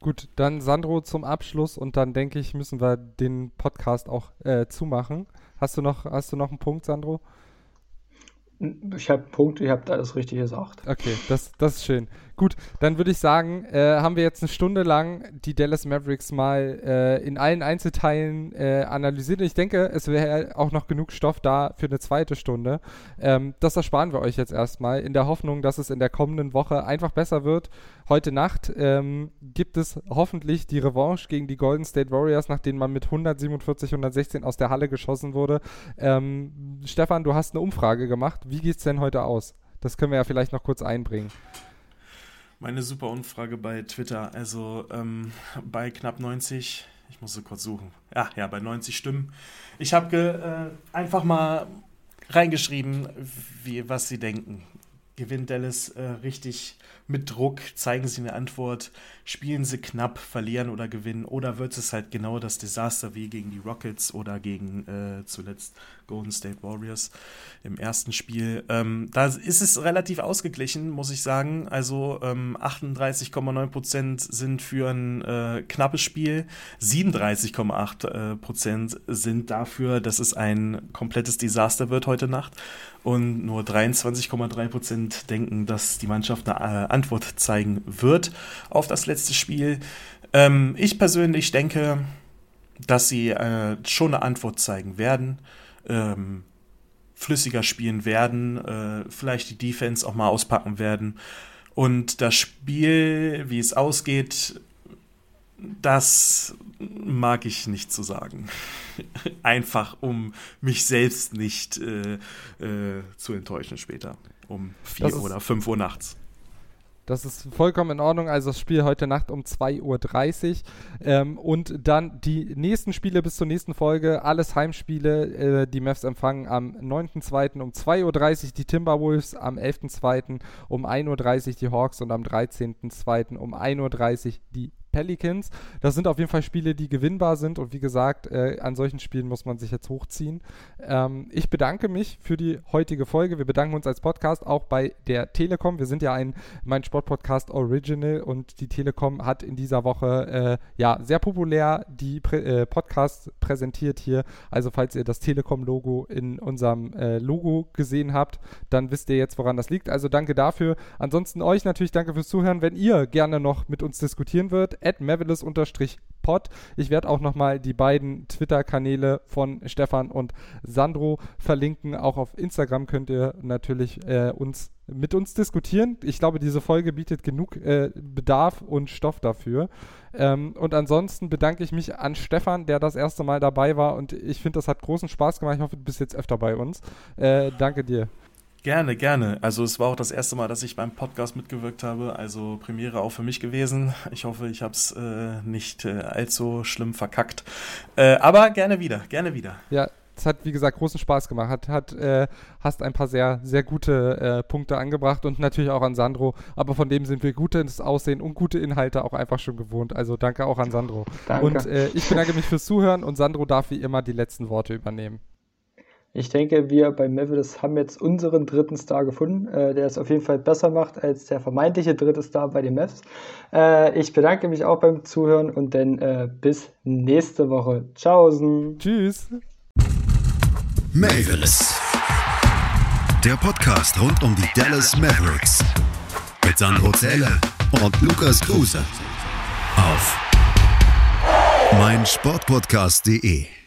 Gut, dann Sandro zum Abschluss und dann denke ich, müssen wir den Podcast auch äh, zumachen. Hast du noch, hast du noch einen Punkt, Sandro? Ich habe Punkte, ihr habt alles richtig gesagt. Okay, das, das ist schön. Gut, dann würde ich sagen, äh, haben wir jetzt eine Stunde lang die Dallas Mavericks mal äh, in allen Einzelteilen äh, analysiert. Ich denke, es wäre auch noch genug Stoff da für eine zweite Stunde. Ähm, das ersparen wir euch jetzt erstmal in der Hoffnung, dass es in der kommenden Woche einfach besser wird. Heute Nacht ähm, gibt es hoffentlich die Revanche gegen die Golden State Warriors, nachdem man mit 147, 116 aus der Halle geschossen wurde. Ähm, Stefan, du hast eine Umfrage gemacht. Wie geht es denn heute aus? Das können wir ja vielleicht noch kurz einbringen. Meine super Umfrage bei Twitter. Also ähm, bei knapp 90, ich muss so kurz suchen. Ja, ja, bei 90 Stimmen. Ich habe äh, einfach mal reingeschrieben, wie, was sie denken. Gewinnt Dallas äh, richtig mit Druck? Zeigen sie eine Antwort? Spielen sie knapp, verlieren oder gewinnen? Oder wird es halt genau das Desaster wie gegen die Rockets oder gegen äh, zuletzt Golden State Warriors im ersten Spiel? Ähm, da ist es relativ ausgeglichen, muss ich sagen. Also ähm, 38,9% sind für ein äh, knappes Spiel, 37,8% äh, sind dafür, dass es ein komplettes Desaster wird heute Nacht und nur 23,3% denken, dass die Mannschaft eine äh, Antwort zeigen wird auf das letzte Spiel. Ähm, ich persönlich denke, dass sie äh, schon eine Antwort zeigen werden. Ähm, flüssiger spielen werden, äh, vielleicht die Defense auch mal auspacken werden. Und das Spiel, wie es ausgeht, das mag ich nicht zu sagen. Einfach um mich selbst nicht äh, äh, zu enttäuschen später. Um 4 oder 5 Uhr nachts. Das ist vollkommen in Ordnung. Also das Spiel heute Nacht um 2.30 Uhr. Ähm, und dann die nächsten Spiele bis zur nächsten Folge. Alles Heimspiele. Äh, die Mavs empfangen am 9.2. um 2.30 Uhr die Timberwolves, am 11.2. um 1.30 Uhr die Hawks und am 13.2. um 1.30 Uhr die Pelicans. Das sind auf jeden Fall Spiele, die gewinnbar sind und wie gesagt, äh, an solchen Spielen muss man sich jetzt hochziehen. Ähm, ich bedanke mich für die heutige Folge. Wir bedanken uns als Podcast auch bei der Telekom. Wir sind ja ein mein Sportpodcast Original und die Telekom hat in dieser Woche äh, ja sehr populär die Prä äh, Podcasts präsentiert hier. Also falls ihr das Telekom-Logo in unserem äh, Logo gesehen habt, dann wisst ihr jetzt, woran das liegt. Also danke dafür. Ansonsten euch natürlich danke fürs Zuhören. Wenn ihr gerne noch mit uns diskutieren würdet, at pod Ich werde auch nochmal die beiden Twitter-Kanäle von Stefan und Sandro verlinken. Auch auf Instagram könnt ihr natürlich äh, uns mit uns diskutieren. Ich glaube, diese Folge bietet genug äh, Bedarf und Stoff dafür. Ähm, und ansonsten bedanke ich mich an Stefan, der das erste Mal dabei war. Und ich finde, das hat großen Spaß gemacht. Ich hoffe, du bist jetzt öfter bei uns. Äh, danke dir. Gerne, gerne. Also es war auch das erste Mal, dass ich beim Podcast mitgewirkt habe. Also Premiere auch für mich gewesen. Ich hoffe, ich habe es äh, nicht äh, allzu schlimm verkackt. Äh, aber gerne wieder, gerne wieder. Ja, es hat, wie gesagt, großen Spaß gemacht. Hat, hat, äh, hast ein paar sehr, sehr gute äh, Punkte angebracht und natürlich auch an Sandro. Aber von dem sind wir gutes Aussehen und gute Inhalte auch einfach schon gewohnt. Also danke auch an Sandro. Danke. Und äh, ich bedanke mich fürs Zuhören und Sandro darf wie immer die letzten Worte übernehmen. Ich denke, wir bei Mavericks haben jetzt unseren dritten Star gefunden, äh, der es auf jeden Fall besser macht als der vermeintliche dritte Star bei den Mavs. Äh, ich bedanke mich auch beim Zuhören und dann äh, bis nächste Woche. Tschaußen. Tschüss. Mavericks. Der Podcast rund um die Dallas Mavericks. Mit Sandro Zähler und Lukas Kruse. Auf meinsportpodcast.de